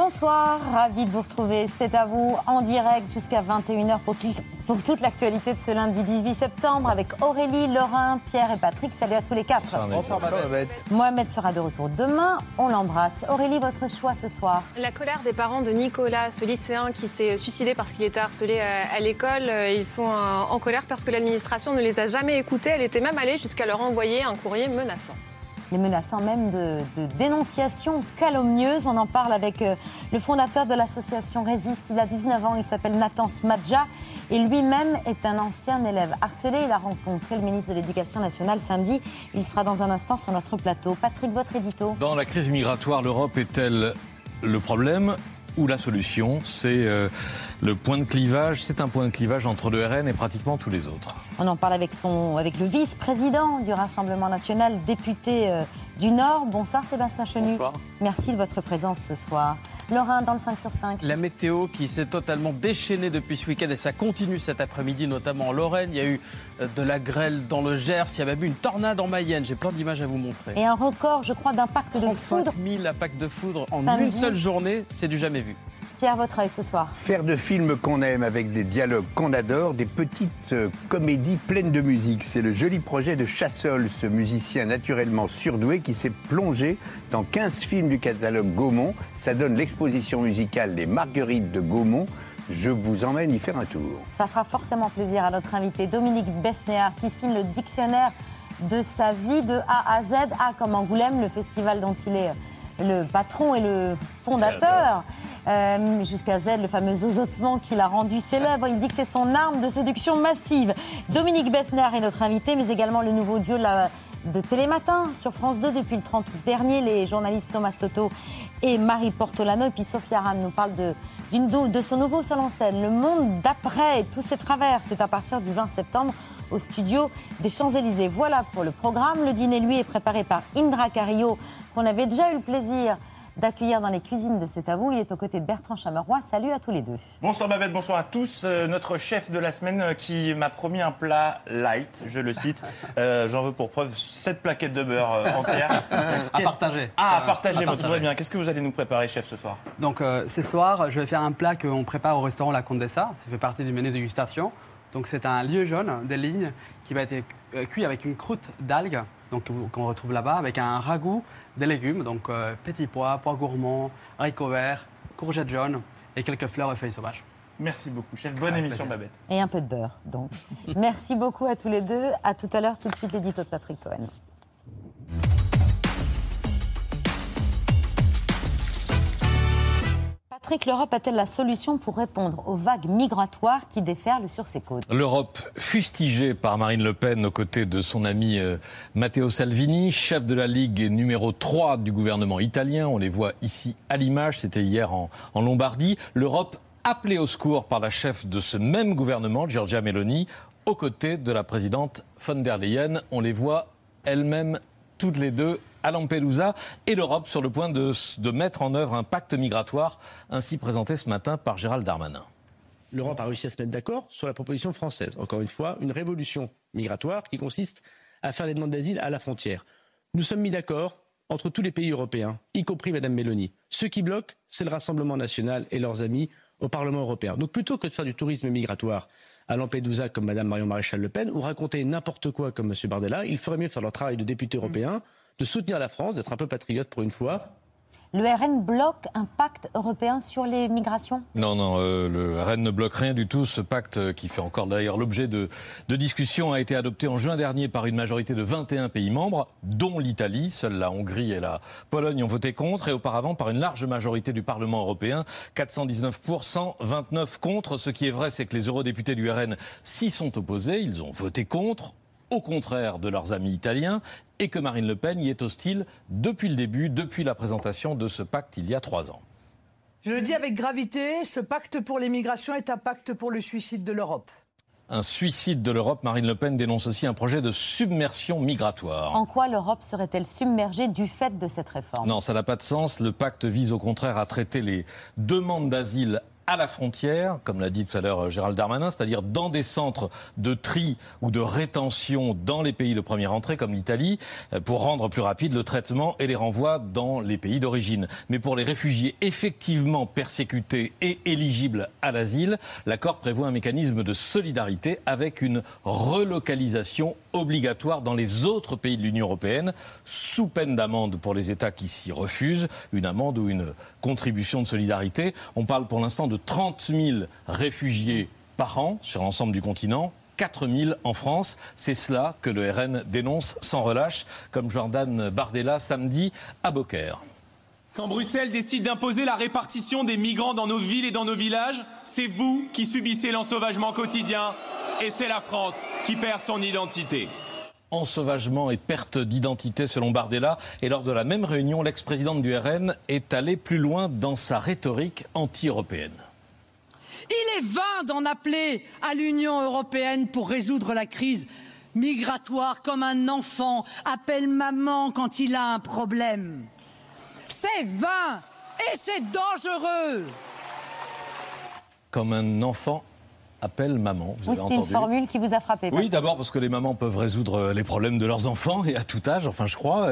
Bonsoir, ravi de vous retrouver. C'est à vous en direct jusqu'à 21h pour, pour toute l'actualité de ce lundi 18 septembre avec Aurélie, Laurent, Pierre et Patrick. Salut à tous les quatre. Bonsoir, Mohamed. Mohamed sera de retour demain. On l'embrasse. Aurélie, votre choix ce soir La colère des parents de Nicolas, ce lycéen qui s'est suicidé parce qu'il était harcelé à l'école. Ils sont en colère parce que l'administration ne les a jamais écoutés. Elle était même allée jusqu'à leur envoyer un courrier menaçant les menaçant même de, de dénonciations calomnieuses. On en parle avec euh, le fondateur de l'association Résiste. Il a 19 ans, il s'appelle Nathan Smadja et lui-même est un ancien élève harcelé. Il a rencontré le ministre de l'Éducation nationale samedi. Il sera dans un instant sur notre plateau. Patrick, votre édito. Dans la crise migratoire, l'Europe est-elle le problème ou la solution C'est euh, le point de clivage, c'est un point de clivage entre le RN et pratiquement tous les autres. On en parle avec, son, avec le vice-président du Rassemblement national, député euh, du Nord. Bonsoir Sébastien Chenu. Bonsoir. Merci de votre présence ce soir. Laurent, dans le 5 sur 5. La météo qui s'est totalement déchaînée depuis ce week-end et ça continue cet après-midi, notamment en Lorraine. Il y a eu euh, de la grêle dans le Gers, il y a même eu une tornade en Mayenne. J'ai plein d'images à vous montrer. Et un record, je crois, d'impact de foudre. 000 impacts de foudre en une seule journée, c'est du jamais vu. Pierre Vautreil ce soir. Faire de films qu'on aime avec des dialogues qu'on adore, des petites euh, comédies pleines de musique. C'est le joli projet de Chassol, ce musicien naturellement surdoué qui s'est plongé dans 15 films du catalogue Gaumont. Ça donne l'exposition musicale des Marguerites de Gaumont. Je vous emmène y faire un tour. Ça fera forcément plaisir à notre invité Dominique Besnéard qui signe le dictionnaire de sa vie de A à Z. A comme Angoulême, le festival dont il est le patron et le fondateur. Euh, jusqu'à Z, le fameux osotement qui l'a rendu célèbre. Il dit que c'est son arme de séduction massive. Dominique Bessner est notre invité, mais également le nouveau dieu de, Télématin sur France 2 depuis le 30 août dernier. Les journalistes Thomas Soto et Marie Portolano. Et puis Sophia Ram nous parle de, de son nouveau salon en scène, Le Monde d'après et tous ses travers. C'est à partir du 20 septembre au studio des Champs-Élysées. Voilà pour le programme. Le dîner, lui, est préparé par Indra Carillo, qu'on avait déjà eu le plaisir d'accueillir dans les cuisines de C'est à vous. Il est aux côtés de Bertrand Chameroy. Salut à tous les deux. Bonsoir Babette, bonsoir à tous. Euh, notre chef de la semaine euh, qui m'a promis un plat light, je le cite. Euh, j'en veux pour preuve 7 plaquettes de beurre entières. à partager. Ah, à partager, bon, tout va bien. Qu'est-ce que vous allez nous préparer, chef, ce soir Donc, ce soir, je vais faire un plat qu'on prépare au restaurant La Condessa. Ça fait partie du menu dégustation. Donc, c'est un lieu jaune des lignes qui va être cuit avec une croûte d'algues qu'on retrouve là-bas, avec un ragoût des légumes, donc euh, petits pois, pois gourmands, haricots verts, courgettes jaunes et quelques fleurs et feuilles sauvages. Merci beaucoup, chef. Bonne émission, Babette. Et un peu de beurre, donc. Merci beaucoup à tous les deux. À tout à l'heure, tout de suite, l'édito de Patrick Cohen. L'Europe a-t-elle la solution pour répondre aux vagues migratoires qui déferlent sur ses côtes L'Europe, fustigée par Marine Le Pen aux côtés de son ami euh, Matteo Salvini, chef de la Ligue numéro 3 du gouvernement italien, on les voit ici à l'image, c'était hier en, en Lombardie, l'Europe appelée au secours par la chef de ce même gouvernement, Giorgia Meloni, aux côtés de la présidente von der Leyen. On les voit elles-mêmes toutes les deux à Lampedusa et l'Europe sur le point de, mettre en œuvre un pacte migratoire, ainsi présenté ce matin par Gérald Darmanin. L'Europe a réussi à se mettre d'accord sur la proposition française. Encore une fois, une révolution migratoire qui consiste à faire les demandes d'asile à la frontière. Nous sommes mis d'accord entre tous les pays européens, y compris Mme Mélanie. Ce qui bloque, c'est le Rassemblement national et leurs amis au Parlement européen. Donc plutôt que de faire du tourisme migratoire à Lampedusa comme Mme Marion Maréchal Le Pen ou raconter n'importe quoi comme M. Bardella, il ferait mieux faire leur travail de député européen de soutenir la France, d'être un peu patriote pour une fois. Le RN bloque un pacte européen sur les migrations? Non, non, euh, le RN ne bloque rien du tout. Ce pacte, euh, qui fait encore d'ailleurs l'objet de, de discussions, a été adopté en juin dernier par une majorité de 21 pays membres, dont l'Italie. Seuls la Hongrie et la Pologne ont voté contre, et auparavant par une large majorité du Parlement européen, 419 pour 129 contre. Ce qui est vrai, c'est que les eurodéputés du RN s'y sont opposés. Ils ont voté contre au contraire de leurs amis italiens, et que Marine Le Pen y est hostile depuis le début, depuis la présentation de ce pacte il y a trois ans. Je le dis avec gravité, ce pacte pour l'immigration est un pacte pour le suicide de l'Europe. Un suicide de l'Europe, Marine Le Pen dénonce aussi un projet de submersion migratoire. En quoi l'Europe serait-elle submergée du fait de cette réforme? Non, ça n'a pas de sens. Le pacte vise au contraire à traiter les demandes d'asile à la frontière, comme l'a dit tout à l'heure euh, Gérald Darmanin, c'est-à-dire dans des centres de tri ou de rétention dans les pays de première entrée, comme l'Italie, euh, pour rendre plus rapide le traitement et les renvois dans les pays d'origine. Mais pour les réfugiés effectivement persécutés et éligibles à l'asile, l'accord prévoit un mécanisme de solidarité avec une relocalisation obligatoire dans les autres pays de l'Union européenne, sous peine d'amende pour les États qui s'y refusent, une amende ou une contribution de solidarité. On parle pour l'instant de 30 000 réfugiés par an sur l'ensemble du continent. 4 000 en France. C'est cela que le RN dénonce sans relâche, comme Jordan Bardella samedi à Beaucaire. Quand Bruxelles décide d'imposer la répartition des migrants dans nos villes et dans nos villages, c'est vous qui subissez l'ensauvagement quotidien et c'est la France qui perd son identité ensauvagement et perte d'identité selon Bardella. Et lors de la même réunion, l'ex-présidente du RN est allée plus loin dans sa rhétorique anti-européenne. Il est vain d'en appeler à l'Union européenne pour résoudre la crise migratoire comme un enfant appelle maman quand il a un problème. C'est vain et c'est dangereux. Comme un enfant appelle maman. Vous c'est une formule qui vous a frappé. Oui, d'abord parce que les mamans peuvent résoudre les problèmes de leurs enfants et à tout âge, enfin je crois.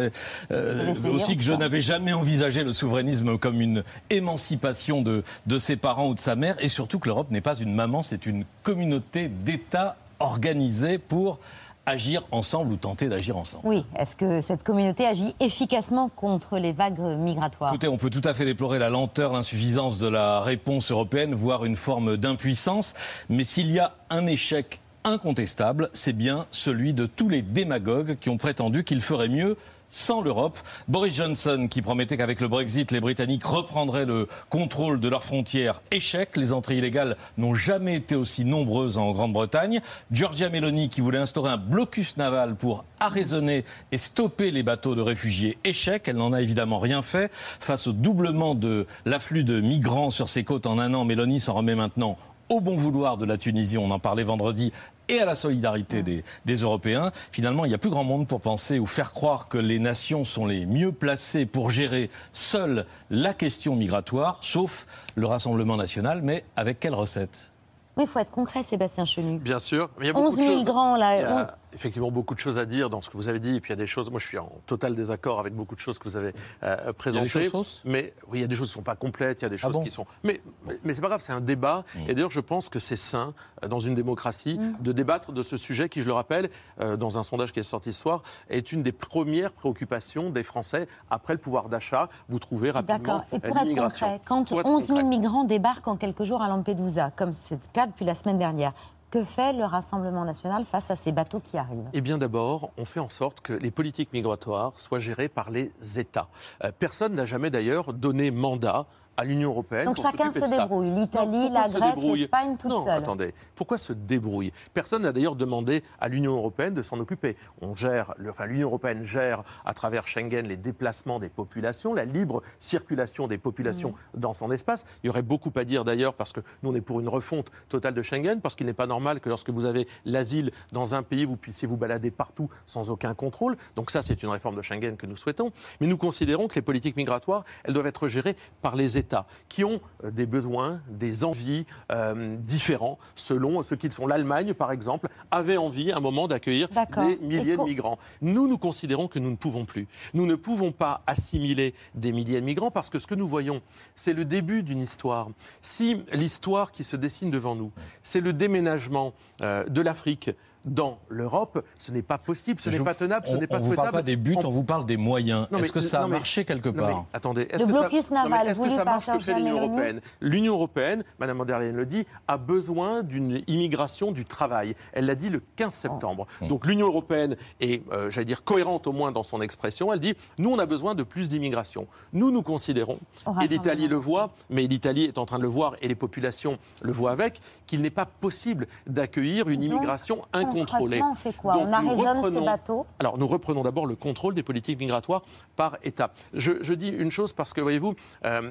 Euh, aussi que je n'avais jamais envisagé le souverainisme comme une émancipation de, de ses parents ou de sa mère et surtout que l'Europe n'est pas une maman, c'est une communauté d'États organisés pour agir ensemble ou tenter d'agir ensemble. Oui, est-ce que cette communauté agit efficacement contre les vagues migratoires? Écoutez, on peut tout à fait déplorer la lenteur, l'insuffisance de la réponse européenne, voire une forme d'impuissance, mais s'il y a un échec incontestable, c'est bien celui de tous les démagogues qui ont prétendu qu'il ferait mieux sans l'Europe. Boris Johnson qui promettait qu'avec le Brexit, les Britanniques reprendraient le contrôle de leurs frontières. Échec. Les entrées illégales n'ont jamais été aussi nombreuses en Grande-Bretagne. Giorgia Meloni qui voulait instaurer un blocus naval pour arraisonner et stopper les bateaux de réfugiés. Échec. Elle n'en a évidemment rien fait. Face au doublement de l'afflux de migrants sur ses côtes en un an, Meloni s'en remet maintenant au bon vouloir de la Tunisie, on en parlait vendredi, et à la solidarité des, Européens. Finalement, il n'y a plus grand monde pour penser ou faire croire que les nations sont les mieux placées pour gérer seules la question migratoire, sauf le Rassemblement national, mais avec quelle recette? Oui, il faut être concret, Sébastien Chenu. Bien sûr. Il y a 11 000 grands, là effectivement beaucoup de choses à dire dans ce que vous avez dit. Et puis il y a des choses, moi je suis en total désaccord avec beaucoup de choses que vous avez euh, présentées. Il y a des choses fausses? Mais oui, il y a des choses qui ne sont pas complètes, il y a des ah choses qui sont. Mais, mais, c'est pas grave, c'est un débat. Et d'ailleurs, je pense que c'est sain euh, dans une démocratie mmh. de débattre de ce sujet qui, je le rappelle, euh, dans un sondage qui est sorti ce soir, est une des premières préoccupations des Français après le pouvoir d'achat. Vous trouvez rapidement D'accord. Et pour être concret, quand 11 000 migrants débarquent en quelques jours à Lampedusa, comme c'est le cas depuis la semaine dernière, que fait le Rassemblement national face à ces bateaux qui arrivent? Eh bien d'abord, on fait en sorte que les politiques migratoires soient gérées par les États. Euh, personne n'a jamais d'ailleurs donné mandat à l'Union européenne. Donc chacun se débrouille. L'Italie, la Grèce, l'Espagne, tout non, seul. attendez. Pourquoi se débrouille? Personne n'a d'ailleurs demandé à l'Union européenne de s'en occuper. On gère, enfin l'Union européenne gère à travers Schengen les déplacements des populations, la libre circulation des populations mmh. dans son espace. Il y aurait beaucoup à dire d'ailleurs parce que nous on est pour une refonte totale de Schengen parce qu'il n'est pas normal que lorsque vous avez l'asile dans un pays vous puissiez vous balader partout sans aucun contrôle. Donc ça c'est une réforme de Schengen que nous souhaitons. Mais nous considérons que les politiques migratoires elles doivent être gérées par les États qui ont euh, des besoins, des envies euh, différents selon ce qu'ils sont. L'Allemagne, par exemple, avait envie à un moment d'accueillir des milliers de migrants. Nous, nous considérons que nous ne pouvons plus. Nous ne pouvons pas assimiler des milliers de migrants parce que ce que nous voyons, c'est le début d'une histoire. Si l'histoire qui se dessine devant nous, c'est le déménagement euh, de l'Afrique, dans l'Europe, ce n'est pas possible, ce n'est pas tenable, ce on, n'est pas on vous souhaitable. parle pas des buts, On- on vous parle des moyens. Est-ce que ça a mais- marché quelque mais part? attendez, est-ce que ça- blocus non, mais naval est-ce que ça marche que fait Giorgia l'Union européenne? L'Union européenne, Madame von der Leyen le dit, a besoin d'une immigration du travail. Elle l'a dit le 15 septembre. Oh. Donc l'Union européenne est, euh, j'allais dire, cohérente au moins dans son expression. Elle dit, nous, on a besoin de plus d'immigration. Nous, nous considérons, et l'Italie le voit, mais l'Italie est en train de le voir et les populations le voient avec, qu'il n'est pas possible d'accueillir une immigration incontrôlée. Concrètement, on fait quoi Donc, On arraisonne ces bateaux alors, nous reprenons d'abord le contrôle des politiques migratoires par État. Je, je dis une chose parce que, voyez-vous, euh,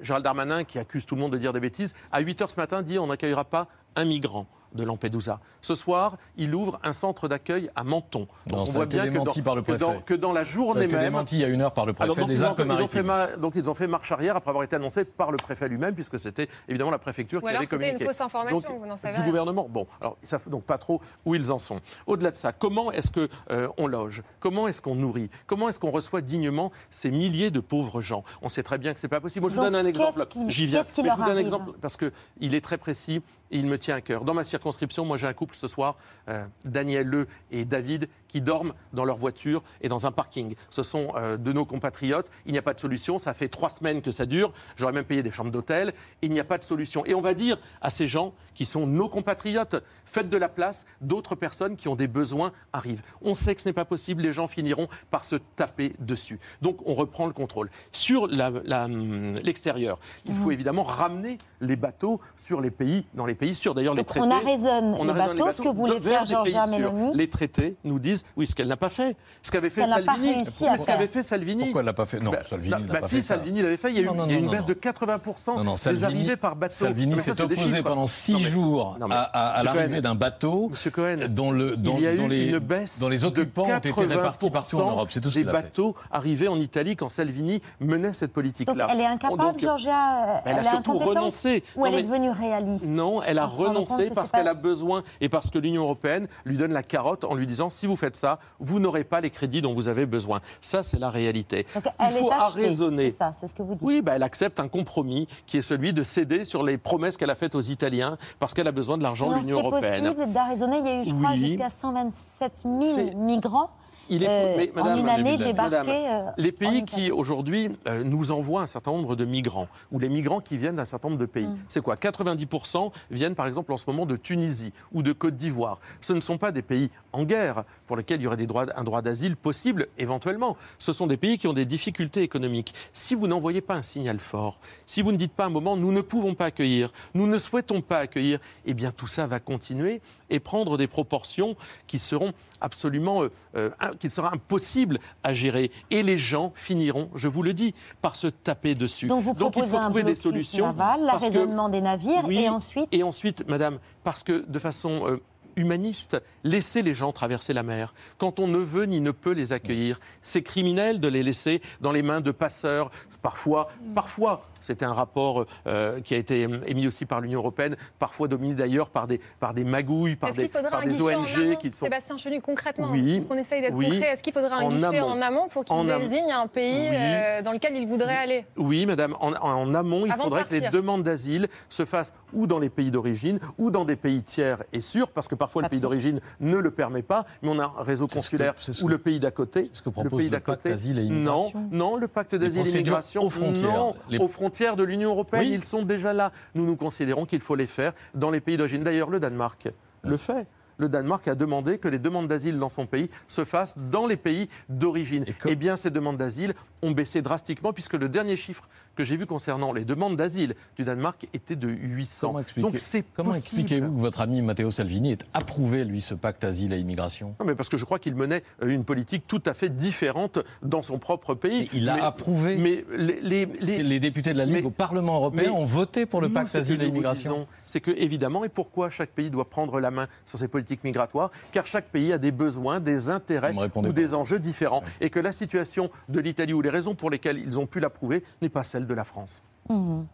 Gérald Darmanin, qui accuse tout le monde de dire des bêtises, à 8 h ce matin dit on n'accueillera pas un migrant de Lampedusa. Ce soir, il ouvre un centre d'accueil à Menton. Non, ça a été démenti par le que dans- que dans la Ça a journée été même, démenti il y a une heure par le préfet alors, donc, des Alpes-Maritimes. donc ils ont fait marche arrière après avoir été annoncé par le préfet lui-même, puisque c'était évidemment la préfecture Ou qui alors avait c'était communiqué. une fausse information, Donc, vous n'en savez du rien. gouvernement. Bon, alors ils savent donc pas trop où ils en sont. Au-delà de ça, comment est-ce que euh, on loge? Comment est-ce qu'on nourrit? Comment est-ce qu'on reçoit dignement ces milliers de pauvres gens? On sait très bien que c'est pas possible. Moi, je vous donne un exemple. J'y viens. Mais je vous donne un exemple parce que il est très précis et il me tient à cœur. Dans ma circonscription, moi j'ai un couple ce soir, euh, Daniel Le et David, qui dorment dans leur voiture et dans un parking. Ce sont euh, de nos compatriotes. Il n'y a pas de solution. Ça fait trois semaines que ça dure. J'aurais même payé des chambres d'hôtel. Il n'y a pas de solution. Et on va dire à ces gens qui sont nos compatriotes, faites de la place. D'autres personnes qui ont des besoins arrivent. On sait que ce n'est pas possible. Les gens finiront par se taper dessus. Donc on reprend le contrôle. Sur hum, l'extérieur, il faut évidemment ramener les bateaux sur les pays, dans les pays sûrs. D'ailleurs, les Donc, traités. on les arraisonne bateaux, ce que voulait faire des sûrs. Meloni. Les traités nous disent, oui, ce qu'elle n'a pas fait. Ce qu'avait fait Elle n'a pas Salvini. ce qu'avait fait Salvini. Pourquoi elle l'a pas fait? Non, Bah, Salvini bah, n'a bah, pas si, fait. Salvini l'avait fait. Il y a eu, Non, non, une non, baisse non. de 80% Non, non, des Salvini, arrivées par bateau. Salvini s'est des opposé chiffres. pendant six jours à, l'arrivée d'un bateau Monsieur Cohen, dont, le, dont, il y a dont eu les, occupants de ont été répartis partout en Europe. C'est tout ce des qu'il a fait. bateaux arrivés en Italie quand Salvini menait cette politique-là. elle est incapable, Georgia elle a est surtout incompétente renoncé. Ou Non, elle est devenue réaliste? Non, elle a renoncé que parce c'est qu'elle a besoin et parce que l'Union européenne lui donne la carotte en lui disant si vous faites ça, vous n'aurez pas les crédits dont vous avez besoin. Ça, c'est la réalité. Donc Il elle faut est achetée. arraisonner. C'est ça, c'est ce que vous dites. Oui, bah, elle accepte un compromis qui est celui de céder sur les promesses qu'elle a faites aux Italiens parce qu'elle a besoin de l'argent de l'Union c'est européenne. possible d'arraisonner. Il y a eu, je crois, Oui. jusqu'à 127 000 C'est- migrants Il est, euh, mais, en madame, une année débarqués. euh, les pays qui aujourd'hui euh, nous envoient un certain nombre de migrants, ou les migrants qui viennent d'un certain nombre de pays, Mm. c'est quoi? 90% viennent par exemple en ce moment de Tunisie ou de Côte d'Ivoire. Ce ne sont pas des pays en guerre pour lesquels il y aurait des droits, un droit d'asile possible éventuellement. Ce sont des pays qui ont des difficultés économiques. Si vous n'envoyez pas un signal fort, si vous ne dites pas un moment nous ne pouvons pas accueillir, nous ne souhaitons pas accueillir, eh bien tout ça va continuer et prendre des proportions qui seront absolument, euh, euh, qu'il sera impossible à gérer. Et les gens finiront, je vous le dis, par se taper dessus. Donc vous il proposez faut trouver des solutions. naval, l'arraisonnement des navires Oui, et ensuite Et ensuite, madame, parce que de façon euh, humaniste, laisser les gens traverser la mer. Quand on ne veut ni ne peut les accueillir, c'est criminel de les laisser dans les mains de passeurs. Parfois, parfois, c'était un rapport euh, qui a été émis aussi par l'Union européenne, parfois dominé d'ailleurs par des, par des magouilles, par des, par des ONG amont qui sont. Sébastien Chenu, concrètement, Oui, parce qu'on essaye d'être oui, concret, est-ce qu'il faudra un en guichet amont. en amont pour qu'il désigne un pays Oui. euh, dans lequel il voudrait aller? Oui, madame, en, en amont, il Avant faudrait que les demandes d'asile se fassent ou dans les pays d'origine ou dans des pays tiers et sûrs, parce que parfois le pays d'origine ne le permet pas, mais on a un réseau que- consulaire c'est ce ou que- le pays d'à côté. ce que le propose pays le d'à pacte côté. d'asile et Non, immigration. non, le pacte d'asile et procédures aux frontières. Non, Les- aux frontières de l'Union européenne, Oui. ils sont déjà là. Nous nous considérons qu'il faut les faire dans les pays d'origine. D'ailleurs, le Danemark le fait. Le Danemark a demandé que les demandes d'asile dans son pays se fassent dans les pays d'origine. Et que- Eh bien, ces demandes d'asile ont baissé drastiquement puisque le dernier chiffre que j'ai vu concernant les demandes d'asile du Danemark était de 800. Comment expliquez- Donc c'est Comment possible. expliquez-vous que votre ami Matteo Salvini ait approuvé, lui, ce pacte asile et immigration? Non, mais parce que je crois qu'il menait euh, une politique tout à fait différente dans son propre pays. Mais il a Mais- approuvé. Mais les, les- les- C'est Les députés de la Ligue mais- au Parlement européen mais ont voté pour le Nous, pacte asile et immigration. C'est que, évidemment, et pourquoi chaque pays doit prendre la main sur ses politiques migratoires Car chaque pays a des besoins, des intérêts ou pas. des enjeux différents. Et que la situation de l'Italie ou les raisons pour lesquelles ils ont pu l'approuver n'est pas celle de la France. Mhm.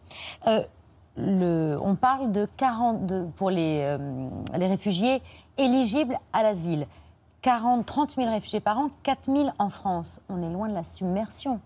Euh, le- on parle de 40 de- pour les, euh, les réfugiés éligibles à l'asile. 40, 30 000 réfugiés par an, 4 000 en France. On est loin de la submersion.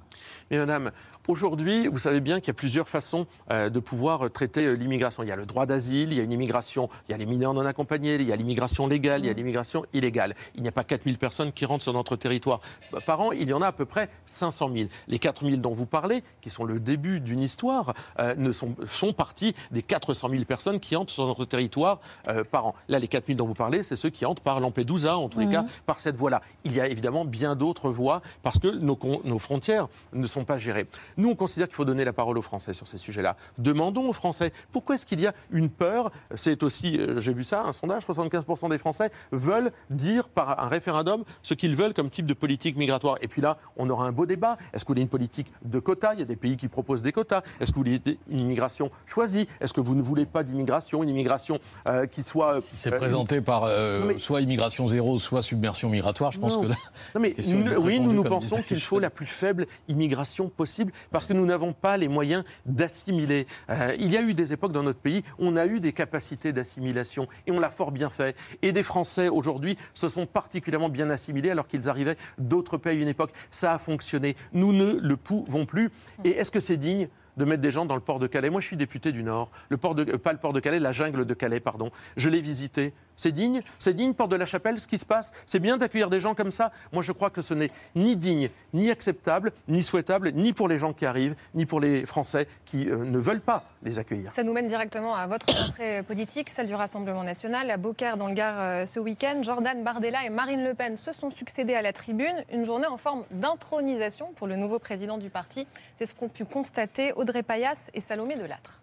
Mais madame, Aujourd'hui, vous savez bien qu'il y a plusieurs façons euh, de pouvoir euh, traiter euh, l'immigration. Il y a le droit d'asile, il y a une immigration, il y a les mineurs non accompagnés, il y a l'immigration légale, il y a l'immigration illégale. Il n'y a pas 4000 personnes qui rentrent sur notre territoire. Bah, Par an, il y en a à peu près 500 000. Les 4000 dont vous parlez, qui sont le début d'une histoire, euh, ne sont, sont partis des 400 000 personnes qui entrent sur notre territoire euh, par an. Là, les 4000 dont vous parlez, c'est ceux qui entrent par Lampedusa, en tous les cas, par cette voie-là. Il y a évidemment bien d'autres voies parce que nos frontières ne sont pas gérées. Nous, on considère qu'il faut donner la parole aux Français sur ces sujets-là. Demandons aux Français pourquoi est-ce qu'il y a une peur? C'est aussi, euh, j'ai vu ça, un sondage, 75% des Français veulent dire par un référendum ce qu'ils veulent comme type de politique migratoire. Et puis là, on aura un beau débat. Est-ce que vous voulez une politique de quotas? Il y a des pays qui proposent des quotas. Est-ce que vous voulez une immigration choisie? Est-ce que vous ne voulez pas d'immigration, une immigration euh, qui soit... Si c'est euh, présenté par euh, mais- soit immigration zéro, soit submersion migratoire, je pense Non. que là, Non, mais nous- oui, nous nous pensons qu'il faut la plus faible immigration possible parce que nous n'avons pas les moyens d'assimiler. Euh, il y a eu des époques dans notre pays où on a eu des capacités d'assimilation et on l'a fort bien fait. Et des Français aujourd'hui se sont particulièrement bien assimilés alors qu'ils arrivaient d'autres pays à une époque. Ça a fonctionné. Nous ne le pouvons plus. Et est-ce que c'est digne de mettre des gens dans le port de Calais? Moi, je suis député du Nord. Le port de, euh, pas le port de Calais, la jungle de Calais, pardon. Je l'ai visité. C'est digne C'est digne, porte de la Chapelle, ce qui se passe C'est bien d'accueillir des gens comme ça Moi, je crois que ce n'est ni digne, ni acceptable, ni souhaitable, ni pour les gens qui arrivent, ni pour les Français qui euh, ne veulent pas les accueillir. Ça nous mène directement à votre rentrée politique, celle du Rassemblement national. À Beaucaire, dans le Gard, euh, ce week-end, Jordan Bardella et Marine Le Pen se sont succédés à la tribune. Une journée en forme d'intronisation pour le nouveau président du parti. C'est ce qu'ont pu constater Audrey Payas et Salomé Delattre.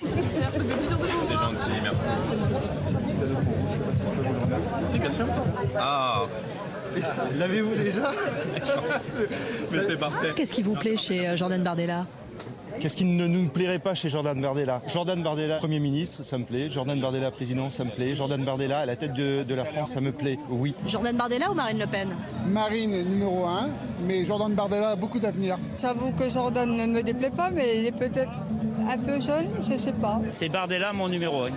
C'est gentil, merci. Si, bien sûr. Ah L'avez-vous déjà Mais c'est parfait. Qu'est-ce qui vous plaît chez euh, Jordan Bardella? Qu'est-ce qui ne nous plairait pas chez Jordan Bardella? Jordan Bardella, Premier ministre, ça me plaît. Jordan Bardella, président, ça me plaît. Jordan Bardella, à la tête de, de la France, ça me plaît, oui. Jordan Bardella ou Marine Le Pen? Marine est numéro un, mais Jordan Bardella a beaucoup d'avenir. J'avoue que Jordan ne me déplaît pas, mais il est peut-être un peu jeune, je sais pas. C'est Bardella mon numéro 1.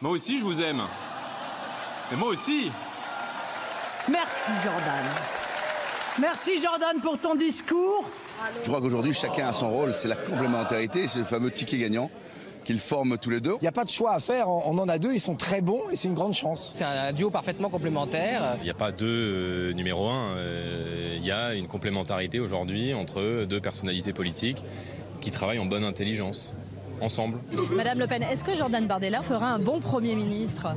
Moi aussi, je vous aime. Et moi aussi. Merci Jordan. Merci Jordan pour ton discours. Je crois qu'aujourd'hui, chacun a son rôle. C'est la complémentarité, c'est le fameux ticket gagnant qu'ils forment tous les deux. Il n'y a pas de choix à faire, on en a deux, ils sont très bons et c'est une grande chance. C'est un duo parfaitement complémentaire. Il n'y a pas deux euh, numéro un. euh, Il y a une complémentarité aujourd'hui entre deux personnalités politiques qui travaillent en bonne intelligence, ensemble. Madame Le Pen, est-ce que Jordan Bardella fera un bon Premier ministre?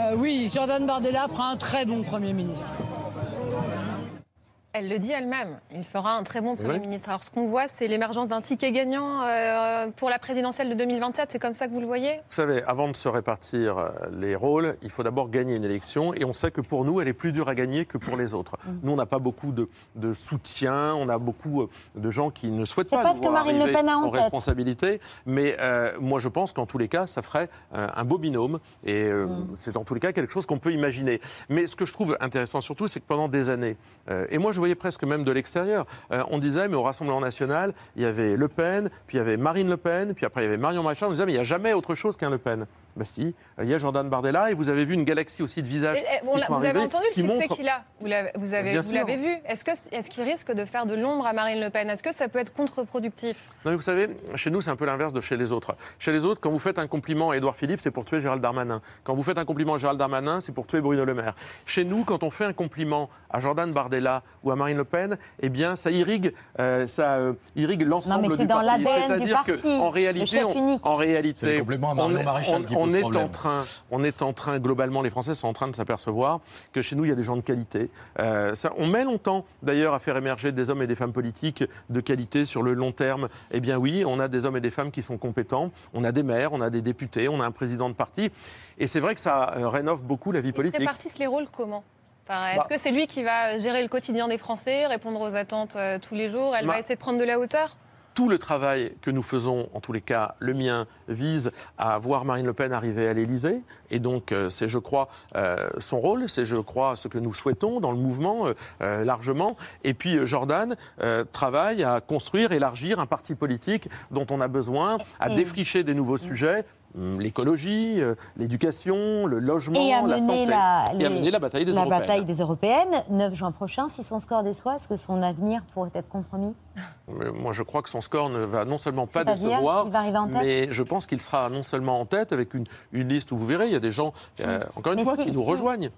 Euh, oui, Jordan Bardella fera un très bon Premier ministre. Elle le dit elle-même, il fera un très bon Premier Oui. ministre. Alors ce qu'on voit, c'est l'émergence d'un ticket gagnant euh, pour la présidentielle de 2027. C'est comme ça que vous le voyez? Vous savez, avant de se répartir euh, les rôles, il faut d'abord gagner une élection. Et on sait que pour nous, elle est plus dure à gagner que pour les autres. Nous, on n'a pas beaucoup de, de soutien, on a beaucoup euh, de gens qui ne souhaitent C'est pas pas nous ce que Marine Le Pen a en en tête. responsabilité. Mais euh, moi, je pense qu'en tous les cas, ça ferait euh, un beau binôme. Et euh, Mm. c'est en tous les cas quelque chose qu'on peut imaginer. Mais ce que je trouve intéressant surtout, c'est que pendant des années, euh, et moi, je voyais presque même de l'extérieur, euh, on disait, mais au Rassemblement national, il y avait Le Pen, puis il y avait Marine Le Pen, puis après il y avait Marion Maréchal. On disait, mais il n'y a jamais autre chose qu'un Le Pen. Ben si, il y a Jordan Bardella, et vous avez vu une galaxie aussi de visages. Et- et, qui bon, là, sont Vous avez arrivés, entendu le qui succès montrent- qu'il a Vous l'avez vous avez, vous l'avez vu Est-ce qu'il est qu'il risque de faire de l'ombre à Marine Le Pen? Est-ce que ça peut être contre-productif? Non, mais vous savez, chez nous, c'est un peu l'inverse de chez les autres. Chez les autres, quand vous faites un compliment à Édouard Philippe, c'est pour tuer Gérald Darmanin. Quand vous faites un compliment à Gérald Darmanin, c'est pour tuer Bruno Le Maire. Chez nous, quand on fait un compliment à Jordan Bardella ou à Marine Le Pen, eh bien, ça irrigue, euh, ça euh, irrigue l'ensemble Non, mais c'est du dans parti. l'ADN du C'est-à-dire que, parti, en le réalité, on, en réalité, on est- Maréchal on- on pose est problème. en train, on est en train, globalement, les Français sont en train de s'apercevoir que chez nous, il y a des gens de qualité. Euh, ça, on met longtemps, d'ailleurs, à faire émerger des hommes et des femmes politiques de qualité sur le long terme. Eh bien oui, on a des hommes et des femmes qui sont compétents. On a des maires, on a des députés, on a un président de parti. Et c'est vrai que ça euh, rénove beaucoup la vie politique. répartissent les rôles comment? Enfin, Est-ce Bah. que c'est lui qui va gérer le quotidien des Français, répondre aux attentes euh, tous les jours? Elle Bah. va essayer de prendre de la hauteur? Tout le travail que nous faisons, en tous les cas le mien, vise à voir Marine Le Pen arriver à l'Élysée. Et donc, euh, c'est, je crois, euh, son rôle, c'est, je crois, ce que nous souhaitons dans le mouvement euh, largement. Et puis, Jordan euh, travaille à construire, élargir un parti politique dont on a besoin, à défricher des nouveaux sujets. Hum, l'écologie, euh, l'éducation, le logement, Et la amener santé. la, et les- amener la bataille des la Européennes. bataille des Européennes, 9 juin prochain. Si son score déçoit, est-ce que son avenir pourrait être compromis? Mais Moi, je crois que son score ne va non seulement pas décevoir, il va arriver en tête? mais je pense qu'il sera non seulement en tête avec une, une liste où vous verrez, il y a des gens, euh, encore une Mais fois, si- qui nous si- rejoignent.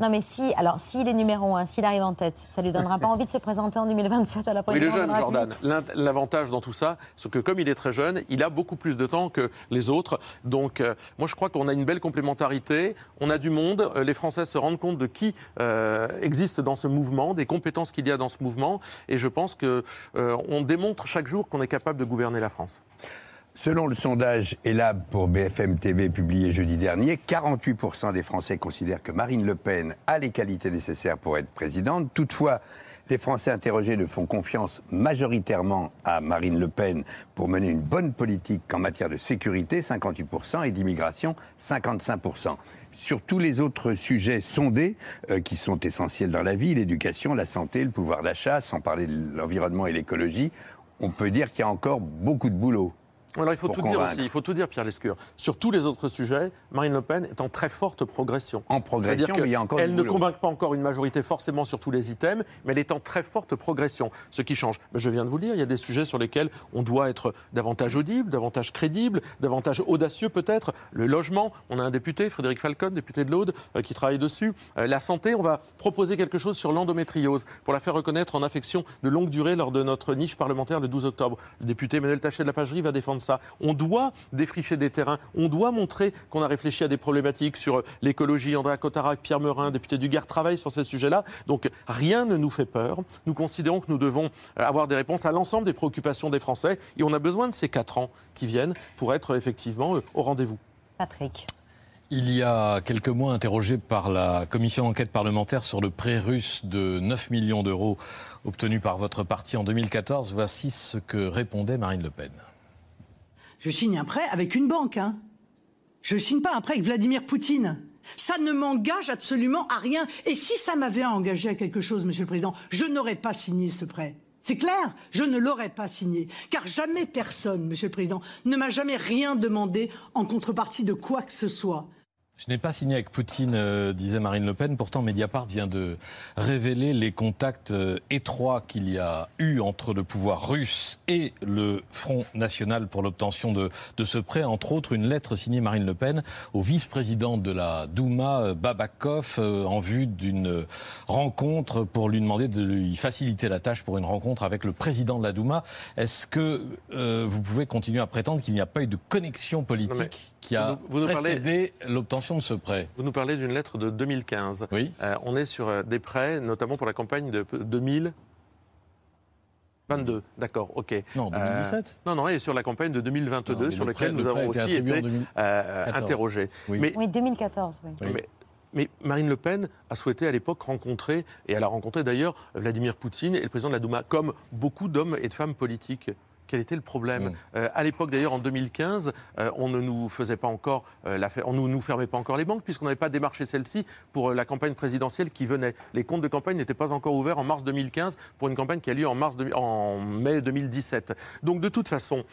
Non, mais si, alors, s'il est numéro 1, s'il arrive en tête, ça lui donnera pas envie de se présenter en 2027 à la Oui, il est présidence de jeune, Jordan. L'avantage dans tout ça, c'est que comme il est très jeune, il a beaucoup plus de temps que les autres. Donc, euh, moi, je crois qu'on a une belle complémentarité. On a du monde. Euh, Les Français se rendent compte de qui euh, existe dans ce mouvement, des compétences qu'il y a dans ce mouvement. Et je pense que euh, on démontre chaque jour qu'on est capable de gouverner la France. Selon le sondage ELAB pour BFM TV publié jeudi dernier, 48% des Français considèrent que Marine Le Pen a les qualités nécessaires pour être présidente. Toutefois, les Français interrogés ne font confiance majoritairement à Marine Le Pen pour mener une bonne politique en matière de sécurité, 58%, et d'immigration, 55%. Sur tous les autres sujets sondés, euh, qui sont essentiels dans la vie, l'éducation, la santé, le pouvoir d'achat, sans parler de l'environnement et l'écologie, on peut dire qu'il y a encore beaucoup de boulot. Alors il faut tout dire aussi, il faut tout dire Pierre Lescure. Sur tous les autres sujets, Marine Le Pen est en très forte progression. En progression, mais il y a encore Elle ne convainc pas encore une majorité forcément sur tous les items, mais elle est en très forte progression. Ce qui change, je viens de vous le dire, il y a des sujets sur lesquels on doit être davantage audible, davantage crédible, davantage audacieux peut-être. Le logement, on a un député, Frédéric Falcon, député de l'Aude, euh, qui travaille dessus. Euh, la santé, on va proposer quelque chose sur l'endométriose pour la faire reconnaître en affection de longue durée lors de notre niche parlementaire le 12 octobre. Le député Emmanuel Tachet de la Pagerie va défendre ça. On doit défricher des terrains, on doit montrer qu'on a réfléchi à des problématiques sur l'écologie. Andréa Cotarac, Pierre Meurin, député du Gard, travaillent sur ces sujets-là. Donc rien ne nous fait peur. Nous considérons que nous devons euh, avoir des réponses à l'ensemble des préoccupations des Français et on a besoin de ces quatre ans qui viennent pour être effectivement euh, au rendez-vous. Patrick. Il y a quelques mois, interrogé par la commission d'enquête parlementaire sur le prêt russe de 9 millions d'euros obtenu par votre parti en 2014, voici ce que répondait Marine Le Pen. Je signe un prêt avec une banque. Hein. Je ne signe pas un prêt avec Vladimir Poutine. Ça ne m'engage absolument à rien. Et si ça m'avait engagé à quelque chose, Monsieur le Président, je n'aurais pas signé ce prêt. C'est clair, je ne l'aurais pas signé. Car jamais personne, Monsieur le Président, ne m'a jamais rien demandé en contrepartie de quoi que ce soit. Je n'ai pas signé avec Poutine, euh, disait Marine Le Pen. Pourtant, Mediapart vient de révéler les contacts euh, étroits qu'il y a eu entre le pouvoir russe et le Front National pour l'obtention de, de ce prêt. Entre autres, une lettre signée Marine Le Pen au vice-président de la Douma, euh, Babakov, euh, en vue d'une rencontre pour lui demander de lui faciliter la tâche pour une rencontre avec le président de la Douma. Est-ce que euh, vous pouvez continuer à prétendre qu'il n'y a pas eu de connexion politique qui a vous nous- vous nous parlez- précédé l'obtention de ce prêt Vous nous parlez d'une lettre de 2015. Oui. Euh, on est sur euh, des prêts, notamment pour la campagne de 2000. 22, d'accord, ok. Non, 2017. Euh, non, non, et sur la campagne de 2022, Non, mais sur le laquelle prêt- nous le avons aussi été 2014. euh, interrogés. Oui. Mais, Oui, 2014, oui. mais, mais Marine Le Pen a souhaité à l'époque rencontrer, et elle a rencontré d'ailleurs Vladimir Poutine et le président de la Douma, comme beaucoup d'hommes et de femmes politiques. Quel était le problème Euh, À l'époque, d'ailleurs, en 2015, euh, on ne nous faisait pas encore euh, la, on ne nous fermait pas encore les banques puisqu'on n'avait pas démarché celle-ci pour la campagne présidentielle qui venait. Les comptes de campagne n'étaient pas encore ouverts en mars 2015 pour une campagne qui a lieu en mars de- en mai 2017. Donc, de toute façon,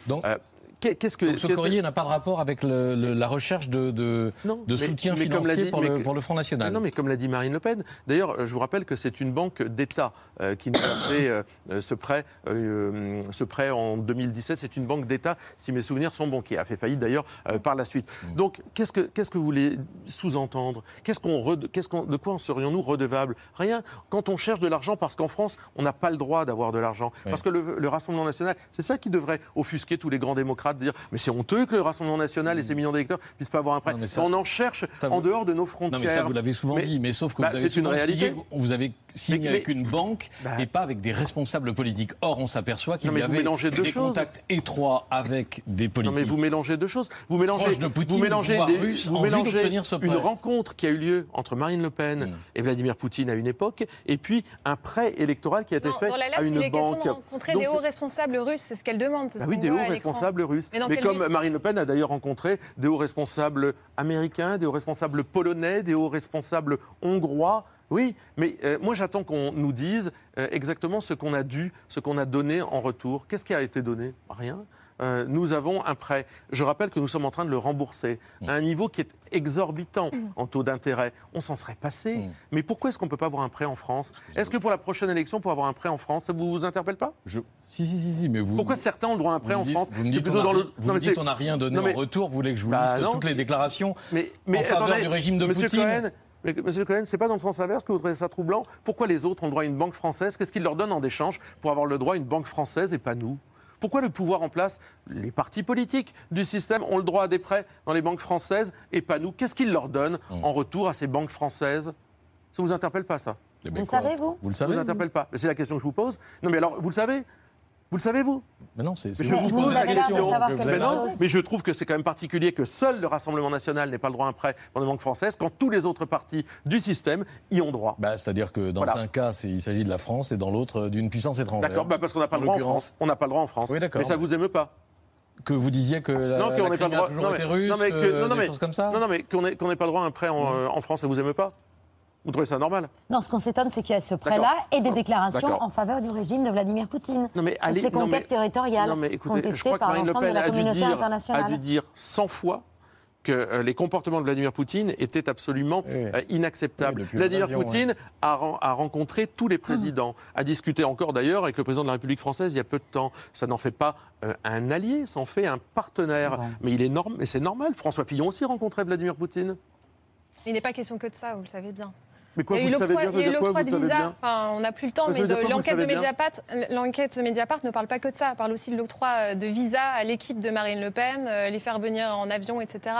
qu'est-ce que Donc ce courrier n'a pas de rapport avec le- le- la recherche de, de, de mais- soutien mais financier dit- pour, le, que- pour le Front National. Non, mais comme l'a dit Marine Le Pen. D'ailleurs, euh, je vous rappelle que c'est une banque d'État euh, qui nous a fait euh, ce, prêt, euh, ce prêt en 2017. C'est une banque d'État, si mes souvenirs sont bons, qui a fait faillite d'ailleurs par la suite. Mm. Donc, qu'est-ce que, qu'est-ce que vous voulez sous-entendre? Qu'est-ce qu'on rede- qu'est-ce qu'on- De quoi en serions-nous redevables? Rien. Quand on cherche de l'argent, parce qu'en France, on n'a pas le droit d'avoir de l'argent. Parce que le Rassemblement national, c'est ça qui devrait offusquer tous les grands démocrates, de dire mais c'est honteux que le Rassemblement national et ses millions d'électeurs puissent pas avoir un prêt. Mm. Non, mais ça- on en cherche ça en vous- dehors de nos Non, frontières. mais ça, vous l'avez souvent dit, mais sauf que bah, vous avez c'est une souvent réalité. expliqué que vous avez signé Mais- avec mais- une banque Bah. et pas avec des responsables politiques. Or, on s'aperçoit qu'il Non, y avait deux des choses. contacts étroits avec des Non, politiques. mais vous mélangez deux choses. Vous mélangez, de Poutine, vous mélangez, des- russes, vous mélangez ce une rencontre qui a eu lieu entre Marine Le Pen Hmm. et Vladimir Poutine à une époque, et puis un prêt électoral qui a été Non, fait dans la à lettre, une il est question banque. de rencontrer Donc- des hauts responsables russes, c'est ce qu'elle demande. ce Bah oui, des hauts à responsables russes. Mais, comme Marine Le Pen a d'ailleurs rencontré des hauts responsables américains, des hauts responsables polonais, des hauts responsables hongrois. Oui, mais euh, moi j'attends qu'on nous dise euh, exactement ce qu'on a dû, ce qu'on a donné en retour. Qu'est-ce qui a été donné? Rien. Euh, nous avons un prêt. Je rappelle que nous sommes en train de le rembourser à un niveau qui est exorbitant en taux d'intérêt. On s'en serait passé. Mais pourquoi est-ce qu'on ne peut pas avoir un prêt en France? Est-ce que pour la prochaine élection, pour avoir un prêt en France, ça vous vous interpelle pas? Je... Si, si, si, si, mais vous. Pourquoi certains ont le droit à un prêt en dites- France? Vous me C'est dites plutôt on dans a le- ri- vous Non, me mais dites c'est- on n'a rien donné Non, mais- en retour. Vous voulez que je vous Bah, liste non. toutes les déclarations mais, en faveur attendez, du régime de Monsieur Poutine Cohen, mais, Monsieur Cohen, c'est pas dans le sens inverse que vous trouvez ça troublant? Pourquoi les autres ont le droit à une banque française? Qu'est-ce qu'ils leur donnent en échange pour avoir le droit à une banque française et pas nous? Pourquoi le pouvoir en place, les partis politiques du système ont le droit à des prêts dans les banques françaises et pas nous. Qu'est-ce qu'ils leur donnent Mmh. en retour à ces banques françaises? Ça vous interpelle pas ça? Eh Vous savez, vous? Vous le savez vous interpelle pas? C'est la question que je vous pose. Non mais alors, vous le savez? Vous le savez, vous Mais non, c'est. je vous pose la la question. Mais, non, mais je trouve que c'est quand même particulier que seul le Rassemblement national n'ait pas le droit à un prêt dans les banques françaises quand tous les autres partis du système y ont droit. Bah, C'est-à-dire que dans Voilà. un cas, il s'agit de la France et dans l'autre, euh, d'une puissance étrangère. D'accord, bah parce qu'on n'a pas le droit en. France. On n'a pas le droit en France. Oui, d'accord. mais ça vous émeut pas? Que vous disiez que la, Non, la qu'on n'ait pas Crimée le droit. a toujours non, été mais- russe, non, mais que- euh, non, non, des mais- choses comme ça Non, non, mais qu'on n'ait pas le droit à un prêt en, euh, en France, ça vous émeut pas? Vous trouvez ça normal? Non, ce qu'on s'étonne, c'est qu'il y a ce prêt-là et des déclarations en faveur du régime de Vladimir Poutine. Non mais Et de allez, ces non, conquêtes mais- territoriales non, mais écoutez, je contestées crois que par Marine Le l'ensemble de Pen la a dû, communauté dire, a dû dire 100 fois que euh, les comportements de Vladimir Poutine étaient absolument Oui. euh, inacceptables. Oui, Vladimir Poutine a, ren- a rencontré tous les présidents, a discuté encore d'ailleurs avec le président de la République française il y a peu de temps. Ça n'en fait pas euh, un allié, ça en fait un partenaire. Mais il est norm- mais c'est normal. François Fillon aussi rencontrait Vladimir Poutine. Il n'est pas question que de ça, vous le savez bien. Mais quoi, il y a eu l'octroi de visa. Enfin, on n'a plus le temps, mais l'enquête de Mediapart, l'enquête de Mediapart ne parle pas que de ça. Elle parle aussi de l'octroi euh, de visa à l'équipe de Marine Le Pen, euh, les faire venir en avion, etc.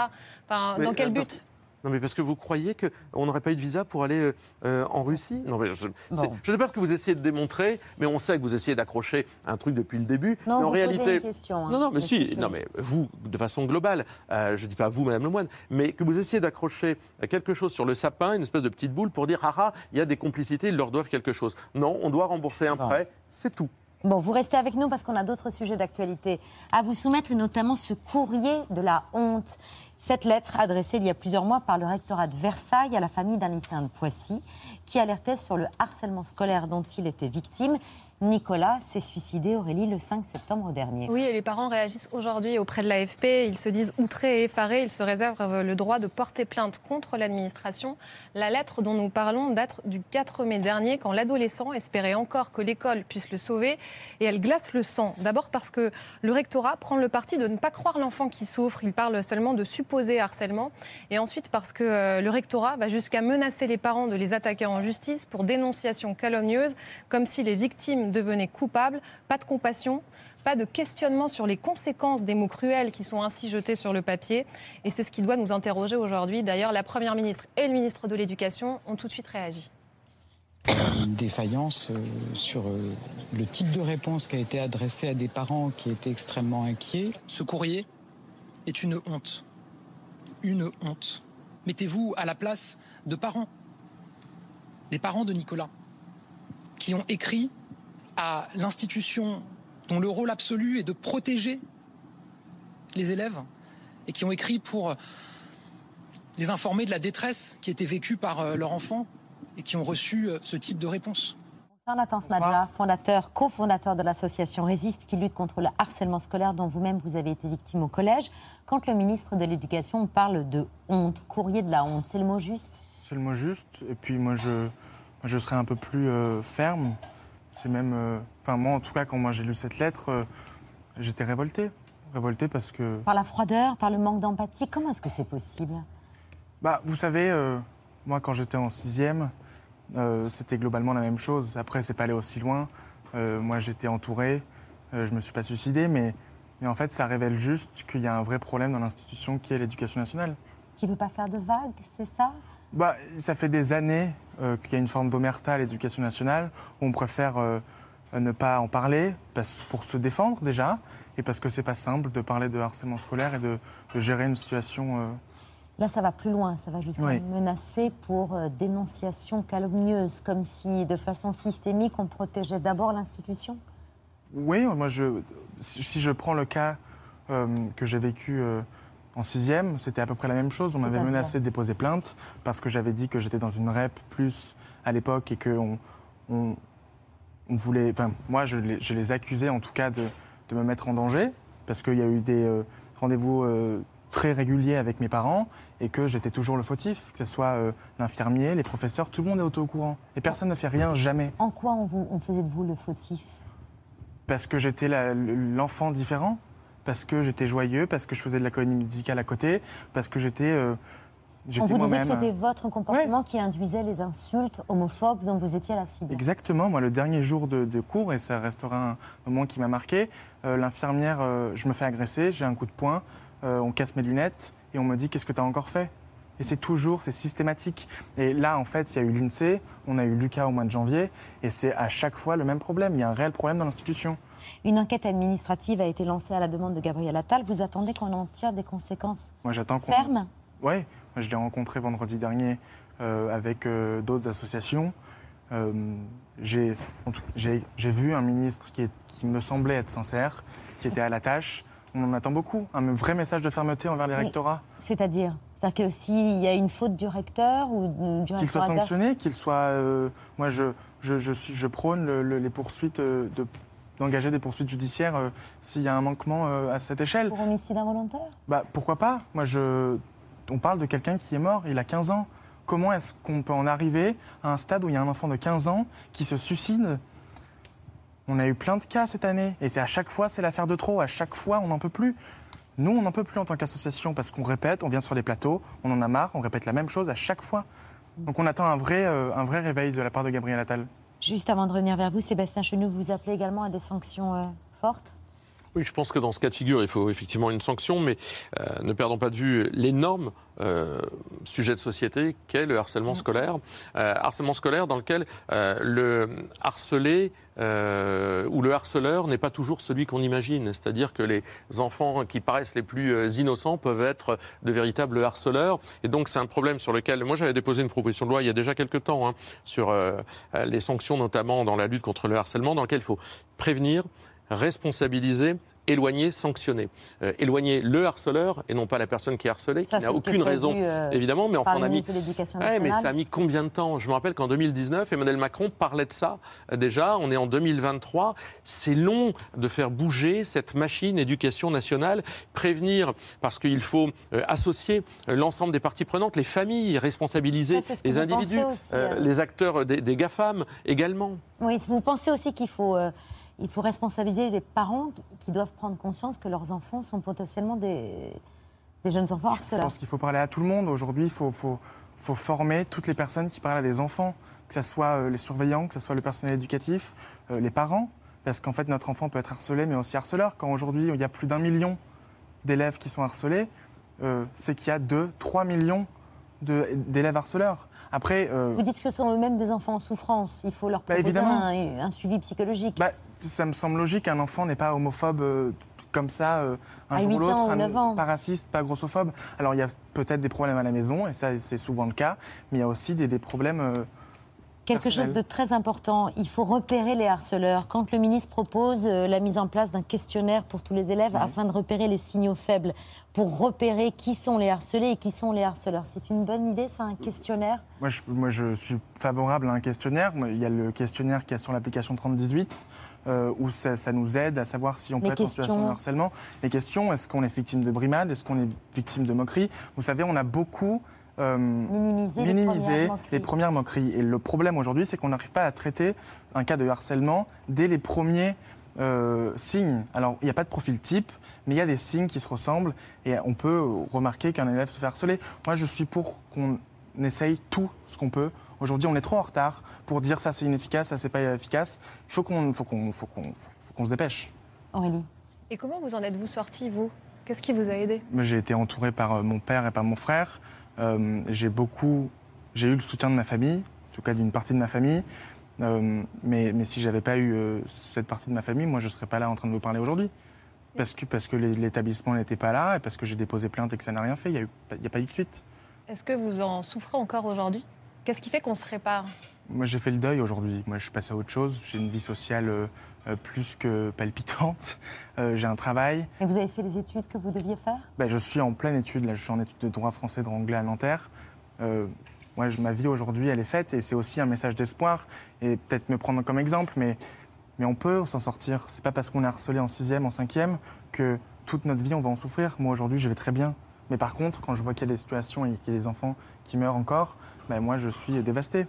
Enfin, Mais, dans quel euh, but? Non, mais parce que vous croyez qu'on n'aurait pas eu de visa pour aller euh, en Russie? Non, mais je ne sais pas ce que vous essayez de démontrer, mais on sait que vous essayez d'accrocher un truc depuis le début. Non, mais en vous posez réalité, une question, hein, non, non, mais si, Philippe. non, mais vous, de façon globale, euh, je ne dis pas vous, Madame Lemoine, mais que vous essayez d'accrocher quelque chose sur le sapin, une espèce de petite boule, pour dire ah ah, il y a des complicités, ils leur doivent quelque chose. Non, on doit rembourser un prêt, c'est tout. Bon, vous restez avec nous parce qu'on a d'autres sujets d'actualité à vous soumettre et notamment ce courrier de la honte. Cette lettre adressée il y a plusieurs mois par le rectorat de Versailles à la famille d'un lycéen de Poissy qui alertait sur le harcèlement scolaire dont il était victime. Nicolas s'est suicidé, Aurélie, le 5 septembre dernier. Oui, et les parents réagissent aujourd'hui auprès de l'AFP. Ils se disent outrés et effarés. Ils se réservent le droit de porter plainte contre l'administration. La lettre dont nous parlons date du 4 mai dernier, quand l'adolescent espérait encore que l'école puisse le sauver. Et elle glace le sang. D'abord parce que le rectorat prend le parti de ne pas croire l'enfant qui souffre. Il parle seulement de supposé harcèlement. Et ensuite parce que euh, le rectorat va jusqu'à menacer les parents de les attaquer en justice pour dénonciation calomnieuse, comme si les victimes devenaient coupables. Pas de compassion. Pas de questionnement sur les conséquences des mots cruels qui sont ainsi jetés sur le papier. Et c'est ce qui doit nous interroger aujourd'hui. D'ailleurs, la Première ministre et le ministre de l'Éducation ont tout de suite réagi. une défaillance euh, sur euh, le type de réponse qui a été adressée à des parents qui étaient extrêmement inquiets. Ce courrier est une honte. Une honte. Mettez-vous à la place de parents, des parents de Nicolas, qui ont écrit à l'institution dont le rôle absolu est de protéger les élèves et qui ont écrit pour les informer de la détresse qui était vécue par euh, leur enfant et qui ont reçu euh, ce type de réponse. Bonsoir Nathan Smadja, fondateur, cofondateur de l'association Résiste qui lutte contre le harcèlement scolaire dont vous-même vous avez été victime au collège. Quand le ministre de l'Éducation parle de honte, courrier de la honte, c'est le mot juste? C'est le mot juste. Et puis moi, je, je serais un peu plus euh, ferme. C'est même. euh, Enfin, moi, en tout cas, quand moi j'ai lu cette lettre, euh, j'étais révolté. Révolté parce que. Par la froideur, par le manque d'empathie, comment est-ce que c'est possible? Bah, vous savez, euh, moi, quand j'étais en sixième, euh, c'était globalement la même chose. Après, c'est pas allé aussi loin. Euh, moi, j'étais entouré. Euh, je me suis pas suicidé, mais, mais en fait, ça révèle juste qu'il y a un vrai problème dans l'institution qui est l'éducation nationale. Qui veut pas faire de vagues, c'est ça? Bah, ça fait des années euh, qu'il y a une forme d'omerta à l'éducation nationale, où on préfère euh, ne pas en parler parce, pour se défendre déjà, et parce que c'est pas simple de parler de harcèlement scolaire et de, de gérer une situation. euh, Là, ça va plus loin, ça va jusqu'à Oui. menacer pour dénonciation calomnieuse, comme si de façon systémique on protégeait d'abord l'institution. Oui, moi, je, si je prends le cas que j'ai vécu en sixième, c'était à peu près la même chose. On m'avait menacé de déposer plainte parce que j'avais dit que j'étais dans une REP plus à l'époque et qu'on on, on voulait. Enfin, moi, je les, je les accusais en tout cas de, de me mettre en danger. parce qu'il y a eu des euh, rendez-vous euh, très réguliers avec mes parents et que j'étais toujours le fautif, que ce soit euh, l'infirmier, les professeurs, tout le monde est auto au courant. Et personne ne fait rien, jamais. En quoi on, vous, on faisait de vous le fautif? Parce que j'étais l'enfant différent, parce que j'étais joyeux, parce que je faisais de la comédie musicale à côté, parce que j'étais euh, On vous disait que c'était votre comportement qui induisait les insultes homophobes dont vous étiez la cible. Exactement, moi le dernier jour de, de cours, et ça restera un moment qui m'a marqué, euh, l'infirmière, euh, je me fais agresser, j'ai un coup de poing, euh, on casse mes lunettes et on me dit qu'est-ce que tu as encore fait? Et c'est toujours, c'est systématique. Et là, en fait, il y a eu l'INSEE, on a eu Lucas au mois de janvier, et c'est à chaque fois le même problème. Il y a un réel problème dans l'institution. Une enquête administrative a été lancée à la demande de Gabriel Attal. Vous attendez qu'on en tire des conséquences Moi, j'attends qu'on. fermes Oui, je l'ai rencontré vendredi dernier euh, avec euh, d'autres associations. Euh, j'ai vu un ministre qui, est- qui me semblait être sincère, qui était à la tâche. On en attend beaucoup. Un vrai message de fermeté envers les rectorats. C'est-à-dire? C'est-à-dire que s'il y a une faute du recteur ou du Qu'il soit sanctionné, qu'il soit. euh, moi, je, je, je, prône le- le- les poursuites, euh, de- d'engager des poursuites judiciaires euh, s'il y a un manquement euh, à cette échelle. pour homicide involontaire? Bah, pourquoi pas? Moi, je... on parle de quelqu'un qui est mort, il a 15 ans. Comment est-ce qu'on peut en arriver à un stade où il y a un enfant de 15 ans qui se suicide? On a eu plein de cas cette année, et c'est à chaque fois, c'est l'affaire de trop. À chaque fois, on n'en peut plus. Nous, on n'en peut plus en tant qu'association parce qu'on répète, on vient sur les plateaux, on en a marre, on répète la même chose à chaque fois. Donc on attend un vrai, euh, un vrai réveil de la part de Gabriel Attal. Juste avant de revenir vers vous, Sébastien Chenoux, vous appelez également à des sanctions euh, fortes? Oui, je pense que dans ce cas de figure, il faut effectivement une sanction, mais euh, ne perdons pas de vue l'énorme euh, sujet de société qu'est le harcèlement scolaire. Euh, harcèlement scolaire dans lequel le harcelé euh, ou le harceleur n'est pas toujours celui qu'on imagine. C'est-à-dire que les enfants qui paraissent les plus innocents peuvent être de véritables harceleurs. Et donc c'est un problème sur lequel moi j'avais déposé une proposition de loi il y a déjà quelques temps hein, sur euh, les sanctions notamment dans la lutte contre le harcèlement, dans lequel il faut prévenir, responsabiliser, éloigner, sanctionner. Euh, éloigner le harceleur et non pas la personne qui est harcelée, Ça, qui n'a aucune raison, euh, évidemment, mais enfin on a mis... Ouais, mais ça a mis combien de temps? Je me rappelle qu'en 2019, Emmanuel Macron parlait de ça euh, déjà. On est en 2023. C'est long de faire bouger cette machine éducation nationale, prévenir parce qu'il faut euh, associer l'ensemble des parties prenantes, les familles, responsabiliser Ça, les individus, aussi, les acteurs des, des GAFAM également. Oui, vous pensez aussi qu'il faut, il faut responsabiliser les parents qui, doivent prendre conscience que leurs enfants sont potentiellement des, des jeunes enfants Je harceleurs pense qu'il faut parler à tout le monde. Aujourd'hui, il faut, faut, faut former toutes les personnes qui parlent à des enfants, que ce soit euh, les surveillants, que ce soit le personnel éducatif, euh, les parents. Parce qu'en fait, notre enfant peut être harcelé, mais aussi harceleur. Quand aujourd'hui, il y a plus d'un million d'élèves qui sont harcelés, euh, c'est qu'il y a 2, 3 millions d'élèves harceleurs. Après, euh, Vous dites que ce sont eux-mêmes des enfants en souffrance. Il faut leur Bah, proposer évidemment. un, un suivi psychologique. bah, ça me semble logique qu'un enfant n'est pas homophobe euh, comme ça euh, un À jour ou 8 ans l'autre, ou un- 9 ans. pas raciste, pas grossophobe. Alors il y a peut-être des problèmes à la maison, et ça c'est souvent le cas, mais il y a aussi des, des problèmes. Quelque chose de très important, il faut repérer les harceleurs. Quand le ministre propose euh, la mise en place d'un questionnaire pour tous les élèves afin de repérer les signaux faibles, pour repérer qui sont les harcelés et qui sont les harceleurs, c'est une bonne idée, ça, un questionnaire? Moi je, moi, je suis favorable à un questionnaire. Il y a le questionnaire qui est sur l'application 3018, euh, où ça, ça nous aide à savoir si on Les peut être en situation de harcèlement. Les questions, est-ce qu'on est victime de brimade Est-ce qu'on est victime de moquerie Vous savez, on a beaucoup euh, Minimiser, les premières moqueries. les premières moqueries. Et le problème aujourd'hui, c'est qu'on n'arrive pas à traiter un cas de harcèlement dès les premiers euh, signes. Alors, il n'y a pas de profil type, mais il y a des signes qui se ressemblent et on peut remarquer qu'un élève se fait harceler. Moi, je suis pour qu'on essaye tout ce qu'on peut. Aujourd'hui, on est trop en retard pour dire ça c'est inefficace, ça c'est pas efficace. Il faut qu'on faut qu'on faut qu'on faut qu'on se dépêche. Aurélie Et comment vous en êtes-vous sorti, vous? Qu'est-ce qui vous a aidé? J'ai été entouré par euh, mon père et par mon frère. Euh, j'ai beaucoup, j'ai eu le soutien de ma famille, en tout cas d'une partie de ma famille. Euh, mais, mais si j'avais pas eu euh, cette partie de ma famille, moi je serais pas là en train de vous parler aujourd'hui. Parce que, parce que l'établissement n'était pas là et parce que j'ai déposé plainte et que ça n'a rien fait. Il n'y a, a pas eu de suite. Est-ce que vous en souffrez encore aujourd'hui? Qu'est-ce qui fait qu'on se répare? Moi j'ai fait le deuil aujourd'hui. Moi je suis passé à autre chose. J'ai une vie sociale plus que palpitante. Euh, j'ai un travail. Et vous avez fait les études que vous deviez faire? Ben, je suis en pleine étude, là, je suis en études de droit français, droit anglais à Nanterre. Euh, je- ma vie aujourd'hui, elle est faite et c'est aussi un message d'espoir. Et peut-être me prendre comme exemple, mais Mais on peut s'en sortir. C'est pas parce qu'on est harcelé en sixième, en cinquième, que toute notre vie, on va en souffrir. Moi, aujourd'hui, je vais très bien. Mais par contre, quand je vois qu'il y a des situations et qu'il y a des enfants qui meurent encore, ben moi, je suis dévasté.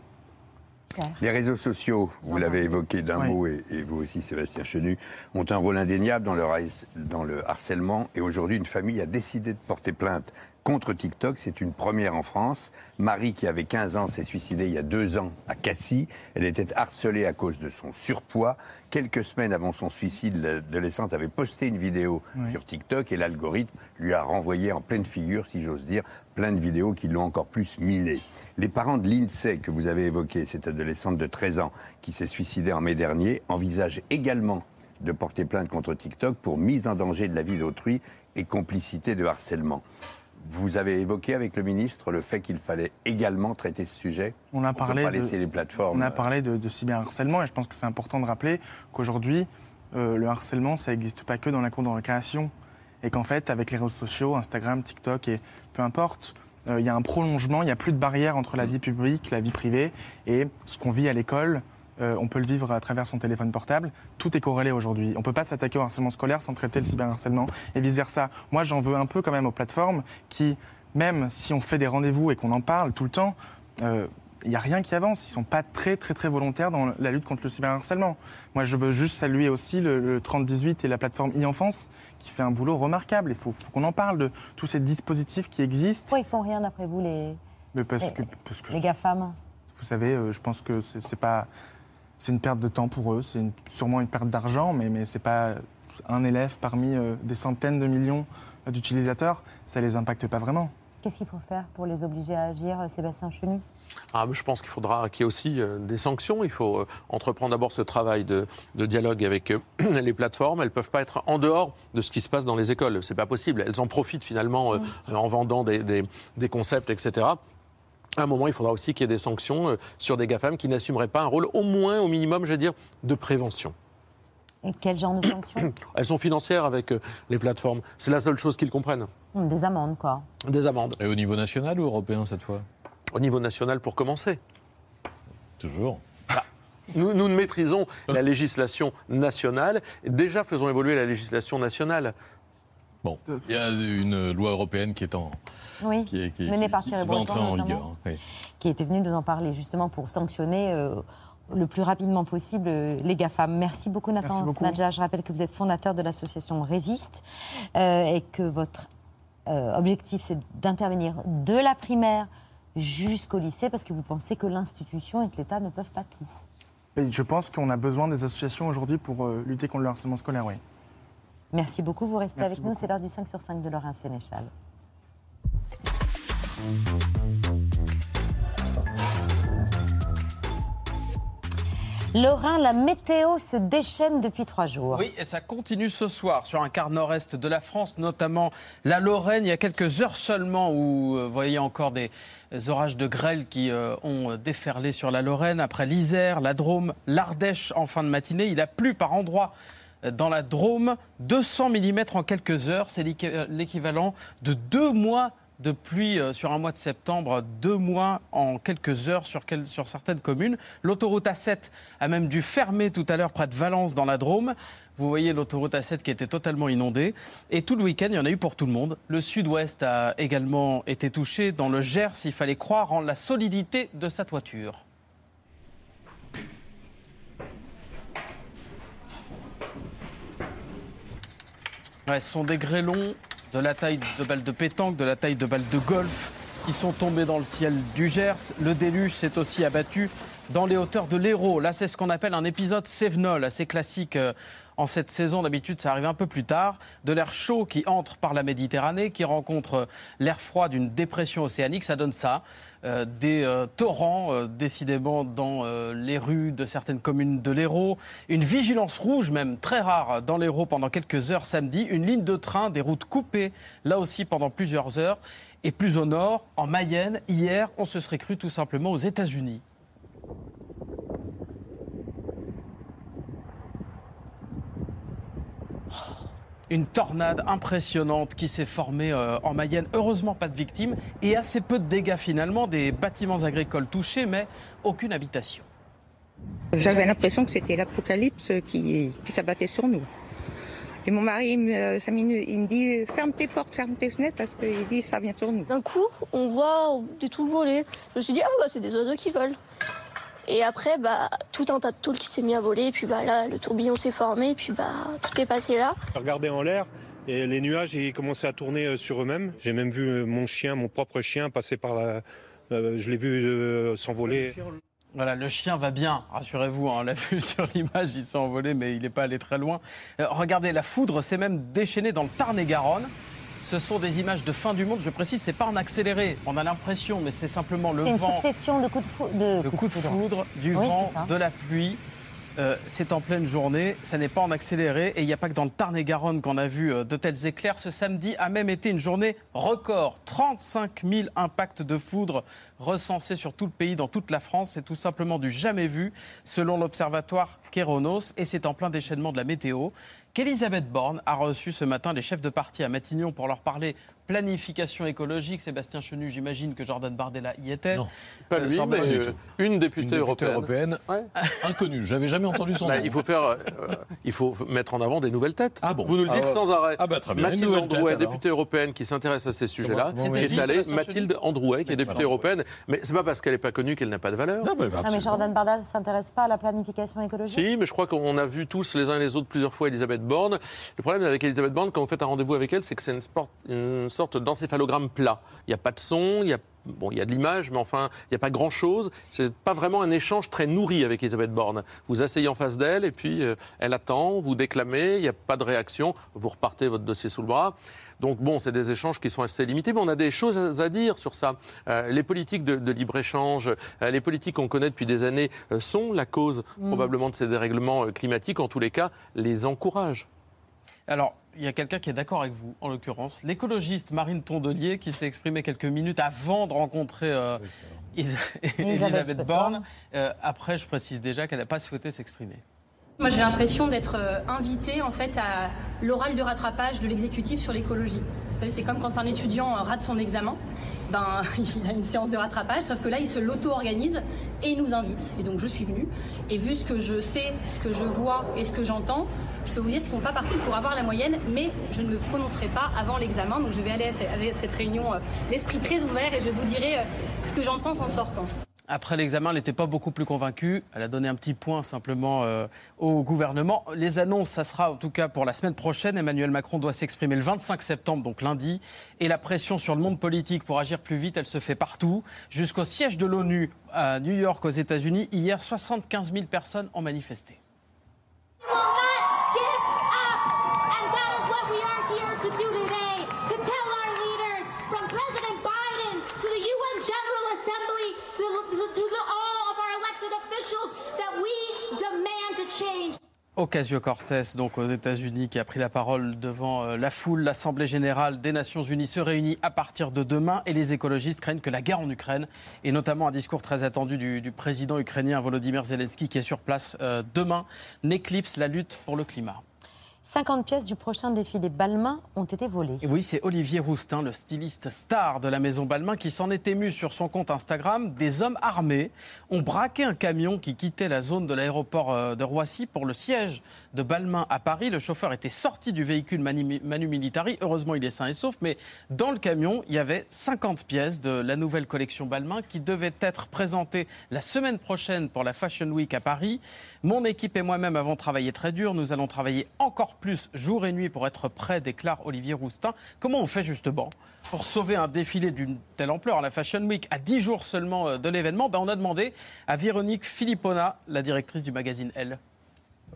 Les réseaux sociaux, vous l'avez évoqué d'un Oui. mot, et, et vous aussi, Sébastien Chenu, ont un rôle indéniable dans le, raïs- dans le harcèlement. Et aujourd'hui, une famille a décidé de porter plainte contre TikTok. C'est une première en France. Marie, qui avait 15 ans, s'est suicidée il y a deux ans à Cassis. Elle était harcelée à cause de son surpoids. Quelques semaines avant son suicide, l'adolescente avait posté une vidéo Oui. sur TikTok et l'algorithme lui a renvoyé en pleine figure, si j'ose dire, plein de vidéos qui l'ont encore plus miné. Les parents de l'INSEE que vous avez évoqué, cette adolescente de 13 ans qui s'est suicidée en mai dernier, envisagent également de porter plainte contre TikTok pour mise en danger de la vie d'autrui et complicité de harcèlement. Vous avez évoqué avec le ministre le fait qu'il fallait également traiter ce sujet. On a parlé pas de- laisser les plateformes. On a parlé de, de cyberharcèlement et je pense que c'est important de rappeler qu'aujourd'hui, euh, le harcèlement, ça n'existe pas que dans la cour de récréation. Et qu'en fait, avec les réseaux sociaux, Instagram, TikTok et peu importe, euh, il y a un prolongement, il n'y a plus de barrière entre la vie publique, la vie privée et ce qu'on vit à l'école. Euh, on peut le vivre à travers son téléphone portable. Tout est corrélé aujourd'hui. On ne peut pas s'attaquer au harcèlement scolaire sans traiter le cyberharcèlement et vice-versa. Moi, j'en veux un peu quand même aux plateformes qui, même si on fait des rendez-vous et qu'on en parle tout le temps, euh, il n'y a rien qui avance. Ils ne sont pas très, très, très volontaires dans la lutte contre le cyberharcèlement. Moi, je veux juste saluer aussi le, le 3018 et la plateforme e-enfance qui fait un boulot remarquable. Il faut, faut qu'on en parle de tous ces dispositifs qui existent. Pourquoi ils font rien d'après vous, les, Mais parce les, que, parce que les GAFAM vous savez, euh, je pense que c'est pas. C'est une perte de temps pour eux, c'est sûrement une perte d'argent, mais, mais c'est pas un élève parmi euh, des centaines de millions d'utilisateurs. Ça les impacte pas vraiment. Qu'est-ce qu'il faut faire pour les obliger à agir, euh, Sébastien Chenu? Ah, mais je pense qu'il faudra qu'il y ait aussi euh, des sanctions. Il faut euh, entreprendre d'abord ce travail de, de dialogue avec euh, les plateformes. Elles ne peuvent pas être en dehors de ce qui se passe dans les écoles. C'est pas possible. Elles en profitent finalement euh, en vendant des, des- des concepts, etc. À un moment, il faudra aussi qu'il y ait des sanctions euh, sur des GAFAM qui n'assumeraient pas un rôle, au moins, au minimum, je veux dire, de prévention. Et quel genre de sanctions Elles sont financières avec euh, les plateformes. C'est la seule chose qu'ils comprennent. Hum, Des amendes, quoi. Des amendes. Et au niveau national ou européen cette fois? Au niveau national pour commencer. Toujours. Nous, nous ne maîtrisons la législation nationale. Déjà, faisons évoluer la législation nationale. Bon, il y a une loi européenne qui est en. Oui, qui, est- qui- menée qui- par qui Thierry va entrer Breton, en vigueur. oui. qui était venu nous en parler justement pour sanctionner euh, le plus rapidement possible euh, les GAFAM. Merci beaucoup Nathan. Smadja. Je rappelle que vous êtes fondateur de l'association Résiste euh, et que votre euh, objectif c'est d'intervenir de la primaire jusqu'au lycée parce que vous pensez que l'institution et que l'État ne peuvent pas tout. Et je pense qu'on a besoin des associations aujourd'hui pour euh, lutter contre le harcèlement scolaire, oui. Merci beaucoup, vous restez Merci avec nous, c'est l'heure du 5 sur 5 de Laurent Sénéchal. Laurent, la météo se déchaîne depuis trois jours. Oui, et ça continue ce soir sur un quart nord-est de la France, notamment la Lorraine. Il y a quelques heures seulement où euh, vous voyez encore des orages de grêle qui euh, ont déferlé sur la Lorraine. Après l'Isère, la Drôme, l'Ardèche en fin de matinée. Il a plu par endroits dans la Drôme. 200 mm en quelques heures. C'est l'équi- l'équivalent de deux mois de pluie euh, sur un mois de septembre, deux mois en quelques heures sur, sur certaines communes. L'autoroute A7 a même dû fermer tout à l'heure près de Valence dans la Drôme. Vous voyez l'autoroute A7 qui était totalement inondée. Et tout le week-end, il y en a eu pour tout le monde. Le sud-ouest a également été touché. Dans le Gers, il fallait croire en la solidité de sa toiture. Ce sont des grêlons de la taille de balles de pétanque, de la taille de balles de golf qui sont tombés dans le ciel du Gers. Le déluge s'est aussi abattu dans les hauteurs de l'Hérault. Là, c'est ce qu'on appelle un épisode Sévenol, assez classique euh, en cette saison. D'habitude, ça arrive un peu plus tard. De l'air chaud qui entre par la Méditerranée, qui rencontre euh, l'air froid d'une dépression océanique, ça donne ça. Euh, des torrents, décidément, dans les rues de certaines communes de l'Hérault. Une vigilance rouge, même très rare, dans l'Hérault pendant quelques heures samedi. Une ligne de train, des routes coupées, là aussi pendant plusieurs heures. Et plus au nord, en Mayenne, hier, on se serait cru tout simplement aux États-Unis. Une tornade impressionnante qui s'est formée euh, en Mayenne. Heureusement, pas de victimes et assez peu de dégâts finalement. Des bâtiments agricoles touchés, mais aucune habitation. J'avais l'impression que c'était l'apocalypse qui, qui s'abattait sur nous. Et mon mari, il me, il me dit ferme tes portes, ferme tes fenêtres parce qu'il dit ça vient sur nous. D'un coup, on voit des trucs voler. Je me suis dit, ah bah c'est des oiseaux qui volent. Et après, bah, tout un tas de tôles qui s'est mis à voler. Et puis bah, là, le tourbillon s'est formé. Et puis bah, tout est passé là. J'ai regardé en l'air et les nuages ils commençaient à tourner euh, sur eux-mêmes. J'ai même vu euh, mon chien, mon propre chien, passer par la. euh, je l'ai vu euh, s'envoler. Voilà, le chien va bien, rassurez-vous, hein, on l'a vu sur l'image, il s'est envolé, mais il n'est pas allé très loin. Euh, regardez, la foudre s'est même déchaînée dans le Tarn-et-Garonne. Ce sont des images de fin du monde, je précise, c'est pas en accéléré. On a l'impression, mais c'est simplement le C'est une vent, succession de coups de, fou- de le coup de foudre, du Oui, vent, de la pluie. Euh, c'est en pleine journée, ça n'est pas en accéléré et il n'y a pas que dans le Tarn-et-Garonne qu'on a vu euh, de tels éclairs. Ce samedi a même été une journée record. 35 000 impacts de foudre recensés sur tout le pays, dans toute la France. C'est tout simplement du jamais vu selon l'observatoire Kéronos et c'est en plein déchaînement de la météo qu'Elisabeth Borne a reçu ce matin les chefs de parti à Matignon pour leur parler planification écologique. Sébastien Chenu, j'imagine que Jordan Bardella y était. Non, pas lui, Jordan- mais euh, une députée européenne. Inconnue, j'avais jamais entendu son Bah, nom. il faut faire, euh, il faut mettre en avant des nouvelles têtes. Ah bon Vous nous le dites ouais. sans arrêt. Ah bah très bien, une Mathilde Androuet, députée européenne qui s'intéresse à ces sujets-là, Comment- est allée Mathilde Androuet, qui est députée européenne. Mais c'est pas parce qu'elle n'est pas connue qu'elle n'a pas de valeur. Non, mais, Ah, mais Jordan Bardal ne s'intéresse pas à la planification écologique? Si, mais je crois qu'on a vu tous les uns et les autres plusieurs fois Elisabeth Borne. Le problème avec Elisabeth Borne, quand vous faites un rendez-vous avec elle, c'est que c'est une, sorte d'encéphalogramme plat. Il n'y a pas de son, il y a Bon, il y a de l'image, mais enfin, il n'y a pas grand-chose. C'est pas vraiment un échange très nourri avec Elisabeth Borne. Vous asseyez en face d'elle et puis euh, elle attend, vous déclamez, il n'y a pas de réaction, vous repartez votre dossier sous le bras. Donc bon, c'est des échanges qui sont assez limités, mais on a des choses à dire sur ça. Euh, les politiques de, de libre-échange, euh, les politiques qu'on connaît depuis des années euh, sont la cause Mm. probablement de ces dérèglements euh, climatiques. En tous les cas, les encouragent. Alors, il y a quelqu'un qui est d'accord avec vous, en l'occurrence, l'écologiste Marine Tondelier, qui s'est exprimée quelques minutes avant de rencontrer euh, Is- Elisabeth Borne. Euh, après, je précise déjà qu'elle n'a pas souhaité s'exprimer. Moi, j'ai l'impression d'être euh, invitée en fait à l'oral de rattrapage de l'exécutif sur l'écologie. Vous savez, c'est comme quand un étudiant euh, rate son examen. Ben, il a une séance de rattrapage, sauf que là, il se l'auto-organise et il nous invite. Et donc, je suis venue. Et vu ce que je sais, ce que je vois et ce que j'entends, je peux vous dire qu'ils ne sont pas partis pour avoir la moyenne, mais je ne me prononcerai pas avant l'examen. Donc, je vais aller à cette, réunion euh, l'esprit très ouvert et je vous dirai ce que j'en pense en sortant. Après l'examen, elle n'était pas beaucoup plus convaincue. Elle a donné un petit point simplement euh, au gouvernement. Les annonces, ça sera en tout cas pour la semaine prochaine. Emmanuel Macron doit s'exprimer le 25 septembre, donc lundi. Et la pression sur le monde politique pour agir plus vite, elle se fait partout. Jusqu'au siège de l'ONU à New York, aux États-Unis, hier, 75 000 personnes ont manifesté. Ocasio-Cortez, donc aux États-Unis, qui a pris la parole devant euh, la foule. L'Assemblée générale des Nations Unies se réunit à partir de demain et les écologistes craignent que la guerre en Ukraine, et notamment un discours très attendu du, président ukrainien Volodymyr Zelensky, qui est sur place euh, demain, n'éclipse la lutte pour le climat. 50 pièces du prochain défilé Balmain ont été volées. Oui, c'est Olivier Roustin, le styliste star de la maison Balmain, qui s'en est ému sur son compte Instagram. Des hommes armés ont braqué un camion qui quittait la zone de l'aéroport euh, de Roissy pour le siège de Balmain à Paris. Le chauffeur était sorti du véhicule Manu, Manu Militari. Heureusement, il est sain et sauf. Mais dans le camion, il y avait 50 pièces de la nouvelle collection Balmain qui devait être présentée la semaine prochaine pour la Fashion Week à Paris. Mon équipe et moi-même avons travaillé très dur. Nous allons travailler encore plus jour et nuit pour être prêts, déclare Olivier Roustin. Comment on fait justement pour sauver un défilé d'une telle ampleur, la Fashion Week, à 10 jours seulement euh, de l'événement? Ben, On a demandé à Véronique Philippona, la directrice du magazine Elle.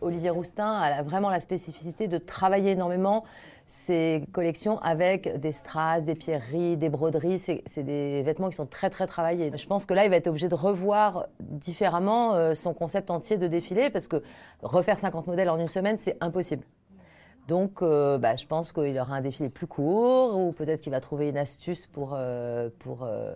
Olivier Roustin a vraiment la spécificité de travailler énormément ses collections avec des strass, des pierreries, des broderies. C'est c'est des vêtements qui sont très très travaillés. Je pense que là, il va être obligé de revoir différemment euh, son concept entier de défilé parce que refaire 50 modèles en une semaine, c'est impossible. Donc, euh, bah, je pense qu'il aura un défilé plus court ou peut-être qu'il va trouver une astuce pour, euh, pour, euh,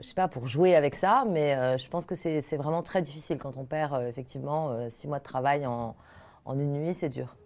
je sais pas, pour jouer avec ça. Mais je pense que c'est vraiment très difficile quand on perd effectivement six mois de travail en, en une nuit, c'est dur.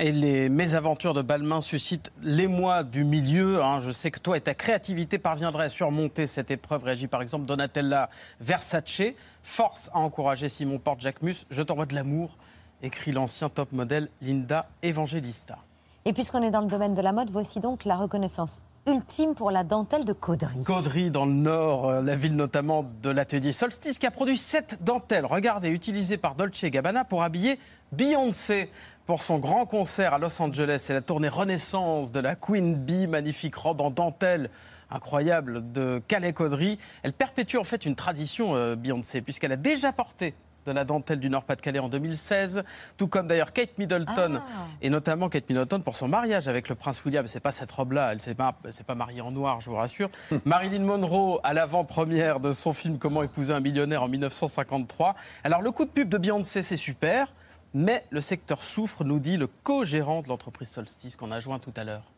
Et les mésaventures de Balmain suscitent l'émoi du milieu. hein. Je sais que toi et ta créativité parviendraient à surmonter cette épreuve. Réagit par exemple Donatella Versace. Force à encourager Simon Porte-Jacquemus. Je t'envoie de l'amour, écrit l'ancien top modèle Linda Evangelista. Et puisqu'on est dans le domaine de la mode, voici donc la reconnaissance ultime pour la dentelle de Caudry. Caudry, dans le nord, euh, la ville notamment de l'atelier Solstice, qui a produit sept dentelles, regardez, utilisées par Dolce Gabbana pour habiller Beyoncé pour son grand concert à Los Angeles. C'est la tournée Renaissance de la Queen Bee, magnifique robe en dentelle incroyable de Calais Caudry. Elle perpétue en fait une tradition, euh, Beyoncé, puisqu'elle a déjà porté de la dentelle du Nord-Pas-de-Calais en 2016, tout comme d'ailleurs Kate Middleton, et notamment Kate Middleton pour son mariage avec le prince William. C'est pas cette robe-là, elle s'est pas, elle s'est pas mariée en noir, je vous rassure. Marilyn Monroe à l'avant-première de son film Comment épouser un millionnaire en 1953. Alors le coup de pub de Beyoncé, c'est super, mais le secteur souffre, nous dit le co-gérant de l'entreprise Solstice qu'on a joint tout à l'heure.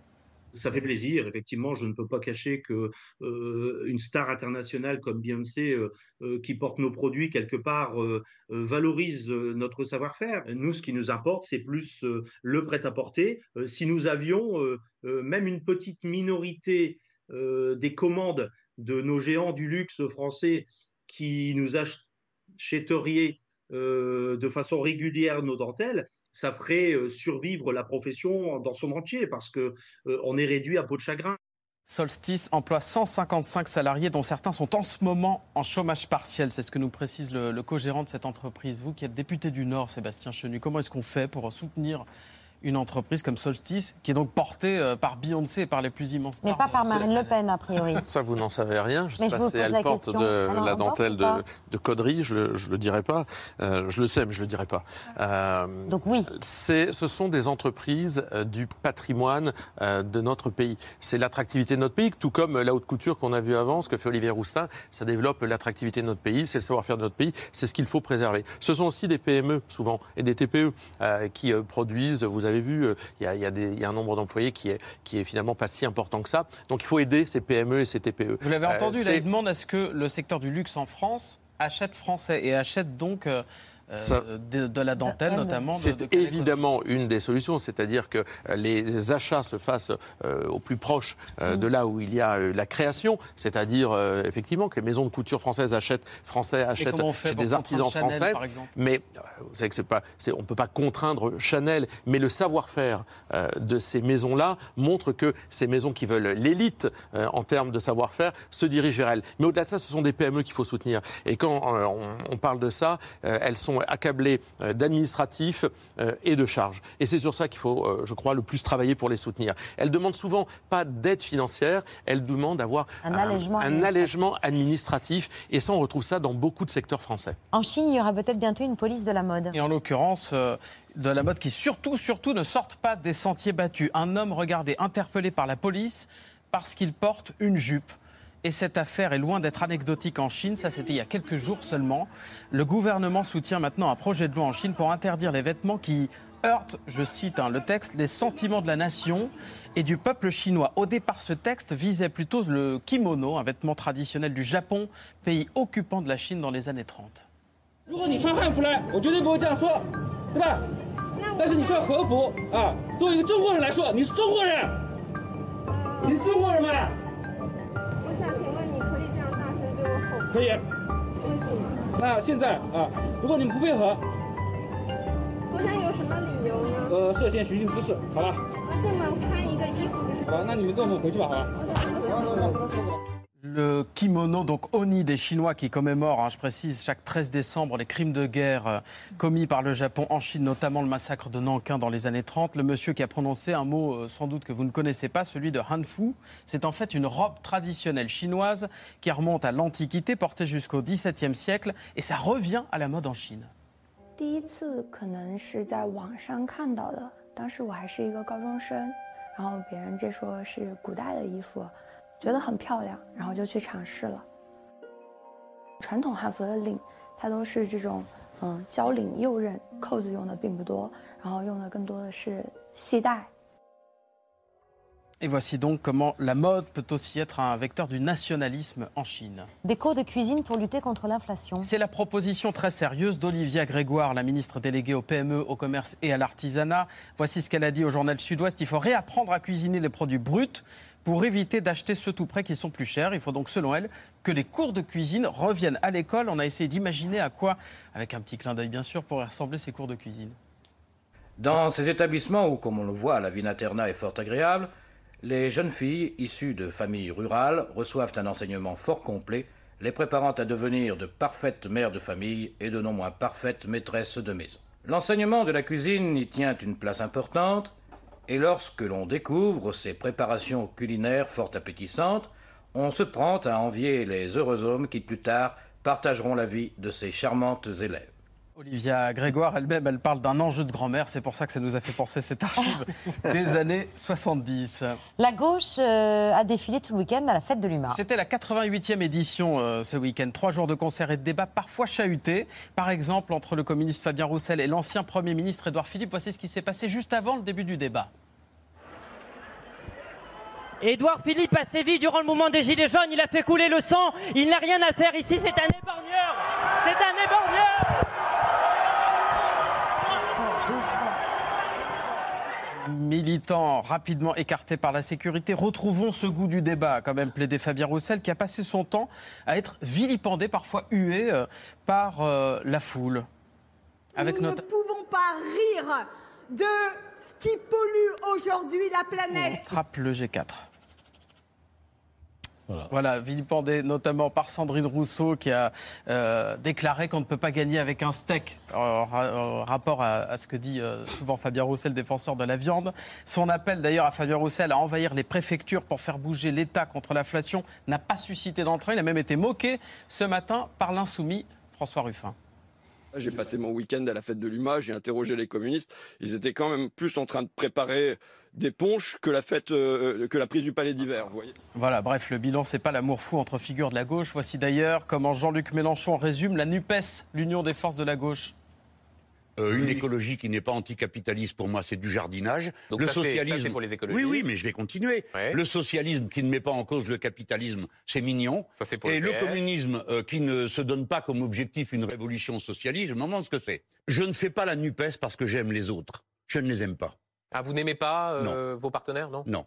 Ça fait plaisir, effectivement, je ne peux pas cacher que euh, une star internationale comme Beyoncé, euh, euh, qui porte nos produits quelque part, valorise notre savoir-faire. Nous, ce qui nous importe, c'est plus le prêt-à-porter. Si nous avions même une petite minorité des commandes de nos géants du luxe français qui nous euh, de façon régulière nos dentelles, ça ferait survivre la profession dans son entier parce que on est réduit à peau de chagrin. Solstice emploie 155 salariés, dont certains sont en ce moment en chômage partiel. C'est ce que nous précise le, le co-gérant de cette entreprise. Vous qui êtes député du Nord, Sébastien Chenu, comment est-ce qu'on fait pour soutenir une entreprise comme Solstice, qui est donc portée euh, par Beyoncé et par les plus immenses Mais pas par Marine Le Pen, a priori. Ça, vous n'en savez rien. Je Mais sais je pas vous si pose elle la porte question. de Alors, la dentelle de, de Caudry, je ne le dirai pas. Euh, je le sais, mais je ne le dirai pas. Euh, Donc oui. c'est- Ce sont des entreprises euh, du patrimoine euh, de notre pays. C'est l'attractivité de notre pays, tout comme la haute couture qu'on a vu avant, ce que fait Olivier Roustin, ça développe l'attractivité de notre pays, c'est le savoir-faire de notre pays, c'est ce qu'il faut préserver. Ce sont aussi des PME, souvent, et des TPE euh, qui euh, produisent, vous avez vu, euh, il y, a, y y un nombre d'employés qui est, qui est finalement pas si important que ça. Donc il faut aider ces PME et ces TPE. Vous l'avez Euh, entendu, là, il demande à ce que le secteur du luxe en France achète français et achète donc euh, Ça- de, de la dentelle, notamment. de- C'est de Calais évidemment une des solutions, c'est-à-dire que euh, les achats se fassent euh, au plus proche euh, Mm. de là où il y a euh, la création, c'est-à-dire euh, effectivement que les maisons de couture françaises achètent français, achètent comment on fait chez des artisans Chanel, français. par exemple? Mais euh, vous savez que c'est pas, c'est- on peut pas contraindre Chanel, mais le savoir-faire euh, de ces maisons-là montre que ces maisons qui veulent l'élite euh, en termes de savoir-faire se dirigent vers elles. Mais au-delà de ça, ce sont des PME qu'il faut soutenir. Et quand euh, on, on parle de ça, euh, elles sont accablées euh, d'administratifs euh, et de charges. Et c'est sur ça qu'il faut, euh, je crois, le plus travailler pour les soutenir. Elles demandent souvent pas d'aide financière, elles demandent d'avoir Un allègement un administratif. allègement administratif. Et ça, on retrouve ça dans beaucoup de secteurs français. En Chine, il y aura peut-être bientôt une police de la mode. Et en l'occurrence, euh, de la mode qui surtout, surtout ne sortent pas des sentiers battus. Un homme, regardez, interpellé par la police parce qu'il porte une jupe. Et cette affaire est loin d'être anecdotique en Chine, ça c'était il y a quelques jours seulement. Le gouvernement soutient maintenant un projet de loi en Chine pour interdire les vêtements qui heurtent, je cite hein, le texte, les sentiments de la nation et du peuple chinois. Au départ, ce texte visait plutôt le kimono, un vêtement traditionnel du Japon, pays occupant de la Chine dans les années 30. 可以。那现在啊，如果你们不配合，我想有什么理由呢？呃，涉嫌寻衅滋事，好吧？那这么穿一个衣服好吧，那你们跟我们回去吧，好吧？Le kimono, donc Oni des Chinois qui commémore, hein, je précise, chaque 13 décembre les crimes de guerre euh, commis par le Japon en Chine, notamment le massacre de Nankin dans les années 30. Le monsieur qui a prononcé un mot euh, sans doute que vous ne connaissez pas, celui de Hanfu, c'est en fait une robe traditionnelle chinoise qui remonte à l'Antiquité, portée jusqu'au XVIIe siècle, et ça revient à la mode en Chine. 第一次可能是在网上看到的，当时我还是一个高中生，然后别人这说是古代的衣服，觉得很漂亮，然后就去尝试了。传统汉服的领，它都是这种嗯交领右刃，扣子用的并不多，然后用的更多的是系带。 Et voici donc comment la mode peut aussi être un vecteur du nationalisme en Chine. Des cours de cuisine pour lutter contre l'inflation. C'est la proposition très sérieuse d'Olivia Grégoire, la ministre déléguée au PME, au commerce et à l'artisanat. Voici ce qu'elle a dit au journal Sud-Ouest. Il faut réapprendre à cuisiner les produits bruts pour éviter d'acheter ceux tout près qui sont plus chers. Il faut donc, selon elle, que les cours de cuisine reviennent à l'école. On a essayé d'imaginer à quoi, avec un petit clin d'œil bien sûr, pourraient ressembler ces cours de cuisine. Dans ces établissements où, comme on le voit, la vie d'internat est fort agréable, les jeunes filles issues de familles rurales reçoivent un enseignement fort complet, les préparant à devenir de parfaites mères de famille et de non moins parfaites maîtresses de maison. L'enseignement de la cuisine y tient une place importante, et lorsque l'on découvre ces préparations culinaires fort appétissantes, on se prend à envier les heureux hommes qui plus tard partageront la vie de ces charmantes élèves. Olivia Grégoire elle-même, elle parle d'un enjeu de grand-mère. C'est pour ça que ça nous a fait penser cette archive des années 70. La gauche euh, a défilé tout le week-end à la fête de l'humain. C'était la 88e édition euh, ce week-end. Trois jours de concerts et de débats parfois chahutés. Par exemple, entre le communiste Fabien Roussel et l'ancien Premier ministre Édouard Philippe. Voici ce qui s'est passé juste avant le début du débat. Édouard Philippe a sévi durant le mouvement des Gilets jaunes, il a fait couler le sang, il n'a rien à faire ici, c'est un éborgneur C'est un éborgneur Militants rapidement écartés par la sécurité, retrouvons ce goût du débat, quand même plaidé Fabien Roussel, qui a passé son temps à être vilipendé, parfois hué euh, par euh, la foule. Avec Nous notre... ne pouvons pas rire de ce qui pollue aujourd'hui la planète. Trappe le G4. Voilà. vilipendé notamment par Sandrine Rousseau qui a euh, déclaré qu'on ne peut pas gagner avec un steak, en, en rapport à, à ce que dit euh, souvent Fabien Roussel, défenseur de la viande. Son appel d'ailleurs à Fabien Roussel à envahir les préfectures pour faire bouger l'État contre l'inflation n'a pas suscité d'entrain. Il a même été moqué ce matin par l'insoumis François Ruffin. J'ai passé mon week-end à la fête de l'UMA, j'ai interrogé les communistes. Ils étaient quand même plus en train de préparer des ponches que la fête, euh, que la prise du palais d'hiver. Vous voyez. Voilà, bref, le bilan, c'est pas l'amour fou entre figures de la gauche. Voici d'ailleurs comment Jean-Luc Mélenchon résume la NUPES, l'union des forces de la gauche. Euh, une écologie qui n'est pas anticapitaliste, pour moi, c'est du jardinage. Donc le ça, c'est- socialisme, ça, pour les écologistes. Oui, oui, mais je vais continuer. Ouais. Le socialisme qui ne met pas en cause le capitalisme, c'est mignon. Ça, c'est pour Et le communisme euh, qui ne se donne pas comme objectif une révolution socialiste, je me demande ce que c'est. Je ne fais pas la Nupes parce que j'aime les autres. Je ne les aime pas. Ah, vous n'aimez pas euh, vos partenaires, non? Non.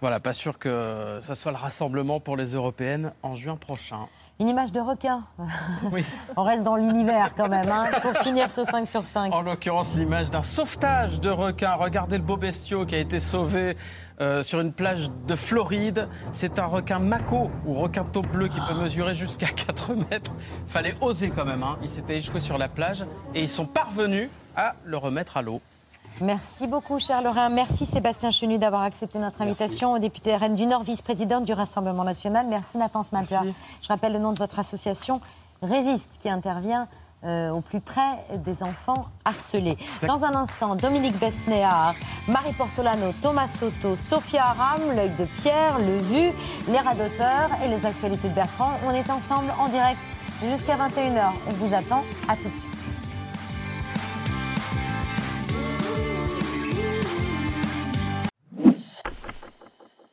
Voilà, pas sûr que ça soit le rassemblement pour les européennes en juin prochain. Une image de requin. On reste dans l'univers quand même, hein, pour finir ce 5 sur 5. En l'occurrence, l'image d'un sauvetage de requin. Regardez le beau bestiau qui a été sauvé euh, sur une plage de Floride. C'est un requin mako ou requin taupe bleu qui peut mesurer jusqu'à 4 mètres. Fallait oser quand même. Hein. Il s'était échoué sur la plage et ils sont parvenus à le remettre à l'eau. Merci beaucoup, cher Lorrain. Merci Sébastien Chenu d'avoir accepté notre invitation, député RN du Nord, vice-présidente du Rassemblement national. Merci Nathan Smalter. Je rappelle le nom de votre association, Résiste, qui intervient euh, au plus près des enfants harcelés. Dans un instant, Dominique Besnéard, Marie Portolano, Thomas Soto, Sophia Aram, l'œil de Pierre, le vu, les radoteurs et les actualités de Bertrand. On est ensemble en direct jusqu'à 21h. On vous attend. À tout de suite.